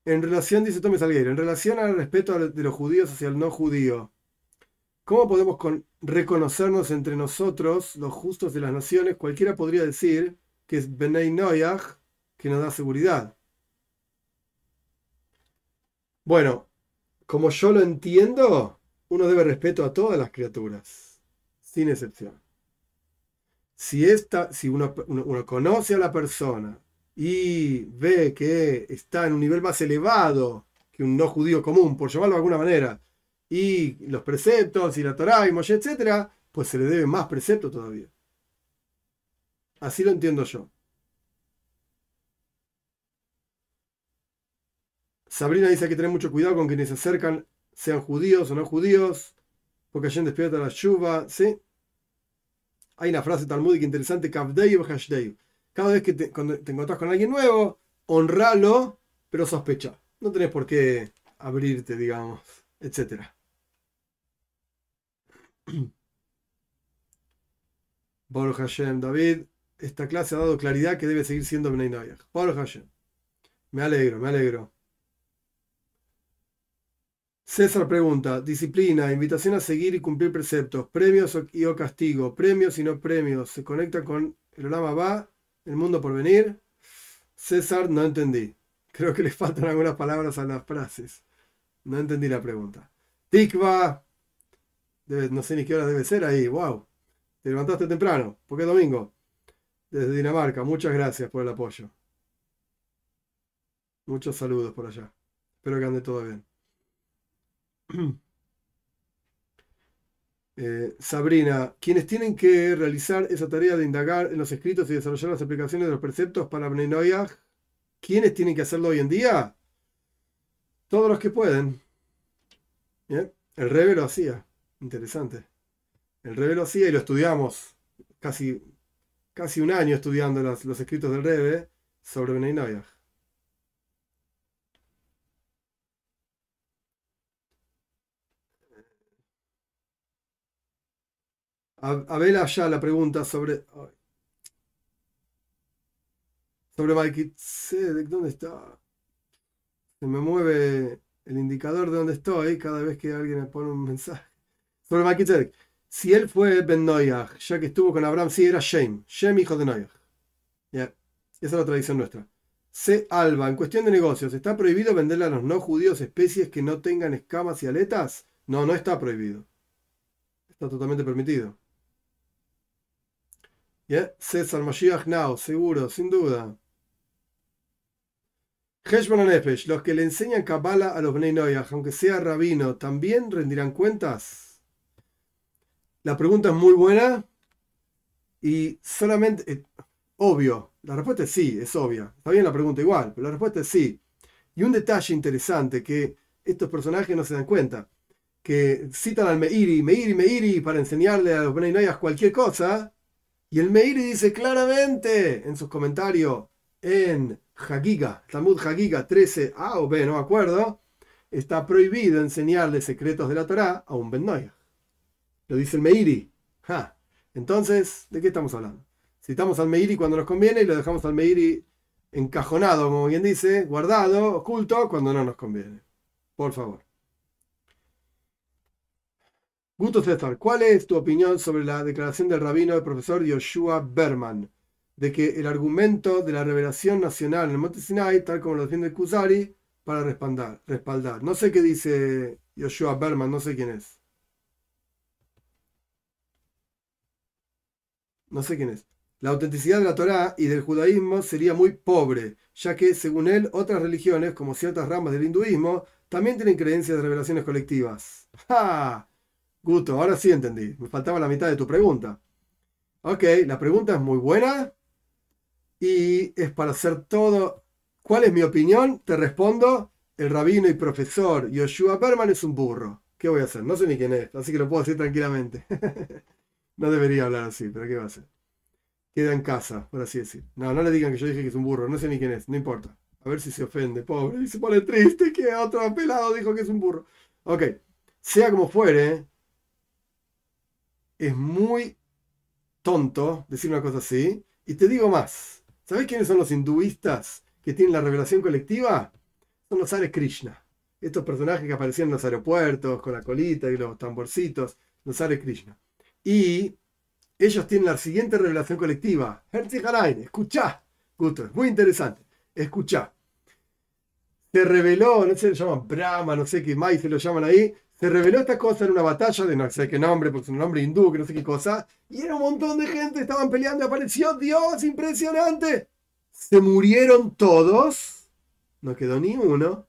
En relación, dice Tommy Salguero, en relación al respeto de los judíos hacia el no judío, ¿cómo podemos reconocernos entre nosotros, los justos de las naciones? Cualquiera podría decir que es Benei Noyach, que nos da seguridad. Bueno, como yo lo entiendo, uno debe respeto a todas las criaturas, sin excepción. Si, esta, si uno conoce a la persona y ve que está en un nivel más elevado que un no judío común, por llamarlo de alguna manera, y los preceptos y la Torah y Moshe, etc., pues se le debe más precepto todavía. Así lo entiendo yo. Sabrina dice que tener mucho cuidado con quienes se acercan, sean judíos o no judíos, porque allí despierta la chuva, ¿sí? Hay una frase talmúdica interesante, Kavdeyu Hashdeyu cada vez que te, cuando te encontrás con alguien nuevo, honralo, pero sospecha. No tenés por qué abrirte, digamos, etc. Baruch Hashem, David, esta clase ha dado claridad que debe seguir siendo Bnei Noyach. Baruch Hashem. Me alegro, me alegro. César pregunta, disciplina, invitación a seguir y cumplir preceptos, premios y o castigo, premios y no premios, se conecta con el Olama Va el mundo por venir. César, no entendí. Creo que le faltan algunas palabras a las frases. No entendí la pregunta. Tikva. no sé ni qué hora debe ser ahí. Wow. Te levantaste temprano. ¿Por qué domingo? Desde Dinamarca. Muchas gracias por el apoyo. Muchos saludos por allá. Espero que ande todo bien. Eh, Sabrina, quienes tienen que realizar esa tarea de indagar en los escritos y desarrollar las aplicaciones de los preceptos para Bnei ¿quiénes tienen que hacerlo hoy en día? Todos los que pueden. El Rebe lo hacía. Interesante. El Rebe lo hacía y lo estudiamos casi, casi un año estudiando los, escritos del Rebe sobre Bnei A, ver allá la pregunta sobre. Sobre Malkitzedek, ¿dónde está? Se me mueve el indicador de dónde estoy cada vez que alguien me pone un mensaje. Sobre Malkitzedek. Si él fue Ben Noyach, ya que estuvo con Abraham, sí era Shem. Shem, hijo de Noyach. Esa es la tradición nuestra. C. Alba, en cuestión de negocios, ¿está prohibido venderle a los no judíos especies que no tengan escamas y aletas? No, no está prohibido. Está totalmente permitido. César Mashiach Now, seguro, sin duda. Heshbon Nefesh, los que le enseñan Kabbalah a los Bnei aunque sea rabino, ¿también rendirán cuentas? La pregunta es muy buena y solamente, eh, obvio, la respuesta es sí, es obvia. Está bien la pregunta igual, pero la respuesta es sí. Y un detalle interesante que estos personajes no se dan cuenta, que citan al Meiri, Meiri, Meiri, para enseñarle a los Bnei Noyach cualquier cosa, y el Meiri dice claramente en sus comentarios en Hagiga, Talmud Hagiga 13a ah, o b, no me acuerdo, está prohibido enseñarle secretos de la Torah a un Ben Lo dice el Meiri. Entonces, ¿de qué estamos hablando? Citamos al Meiri cuando nos conviene y lo dejamos al Meiri encajonado, como bien dice, guardado, oculto, cuando no nos conviene. Por favor. Gusto César, ¿cuál es tu opinión sobre la declaración del rabino del profesor Yoshua Berman de que el argumento de la revelación nacional en el Monte Sinai, tal como lo defiende Kuzari, para respaldar, respaldar? No sé qué dice Yoshua Berman, no sé quién es. No sé quién es. La autenticidad de la Torá y del judaísmo sería muy pobre, ya que, según él, otras religiones, como ciertas ramas del hinduismo, también tienen creencias de revelaciones colectivas. ¡Ja! Guto, ahora sí entendí. Me faltaba la mitad de tu pregunta. Ok, la pregunta es muy buena y es para hacer todo. ¿Cuál es mi opinión? Te respondo, el rabino y profesor Yoshua Berman es un burro. ¿Qué voy a hacer? No sé ni quién es, así que lo puedo decir tranquilamente. no debería hablar así, pero ¿qué va a hacer? queda en casa, por así decir. No, no le digan que yo dije que es un burro, no sé ni quién es, no importa. A ver si se ofende, pobre, y se pone triste que otro pelado dijo que es un burro. Ok, sea como fuere, es muy tonto decir una cosa así. Y te digo más, ¿sabes quiénes son los hinduistas que tienen la revelación colectiva? Son los Hare Krishna. Estos personajes que aparecían en los aeropuertos con la colita y los tamborcitos, los Hare Krishna. Y ellos tienen la siguiente revelación colectiva. escuchá, Gusto, es muy interesante. Escuchá. Se reveló, no sé, se llama Brahma, no sé qué más se lo llaman ahí. Se reveló esta cosa en una batalla de no sé qué nombre, porque es un nombre hindú, que no sé qué cosa. Y era un montón de gente, estaban peleando y apareció Dios, impresionante. Se murieron todos. No quedó ni uno.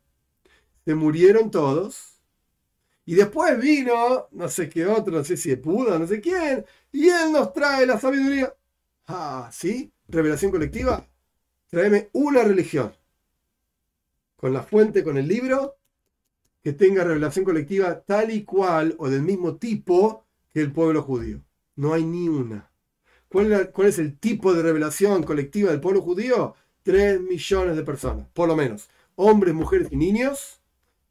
Se murieron todos y después vino, no sé qué otro, no sé si Buda, no sé quién, y él nos trae la sabiduría. Ah, ¿sí? Revelación colectiva. Tráeme una religión. Con la fuente, con el libro, que tenga revelación colectiva tal y cual o del mismo tipo que el pueblo judío. No hay ni una. ¿Cuál, ¿Cuál, es el tipo de revelación colectiva del pueblo judío? Tres millones de personas, por lo menos. Hombres, mujeres y niños,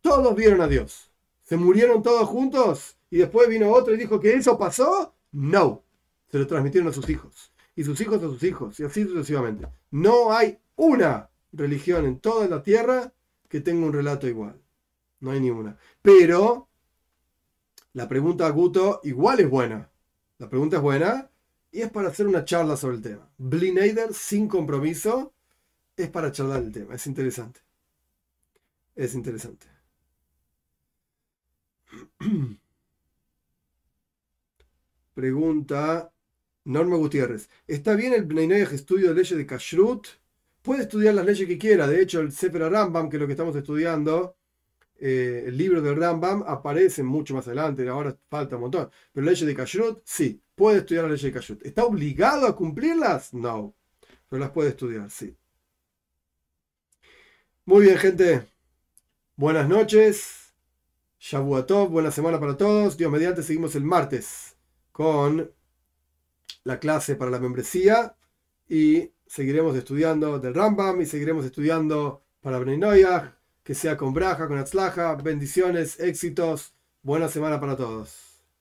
todos vieron a Dios. ¿Se murieron todos juntos? Y después vino otro y dijo que eso pasó. No. Se lo transmitieron a sus hijos. Y sus hijos a sus hijos. Y así sucesivamente. No hay una religión en toda la tierra que tenga un relato igual. No hay ni una. Pero la pregunta Guto igual es buena. La pregunta es buena y es para hacer una charla sobre el tema. Blineider sin compromiso es para charlar el tema. Es interesante. Es interesante. Pregunta Norma Gutiérrez. ¿Está bien el Bnei estudio de leyes de Kashrut? Puede estudiar las leyes que quiera. De hecho, el Sefer Rambam, que es lo que estamos estudiando, eh, el libro del Rambam, aparece mucho más adelante. Ahora falta un montón. Pero leyes de Kashrut, sí. Puede estudiar las leyes de Kashrut. ¿Está obligado a cumplirlas? No. Pero las puede estudiar, sí. Muy bien, gente. Buenas noches. Shabuatov, buena semana para todos. Dios mediante, seguimos el martes con la clase para la membresía y seguiremos estudiando del Rambam y seguiremos estudiando para Bnei que sea con braja, con atzlaja, bendiciones, éxitos. Buena semana para todos.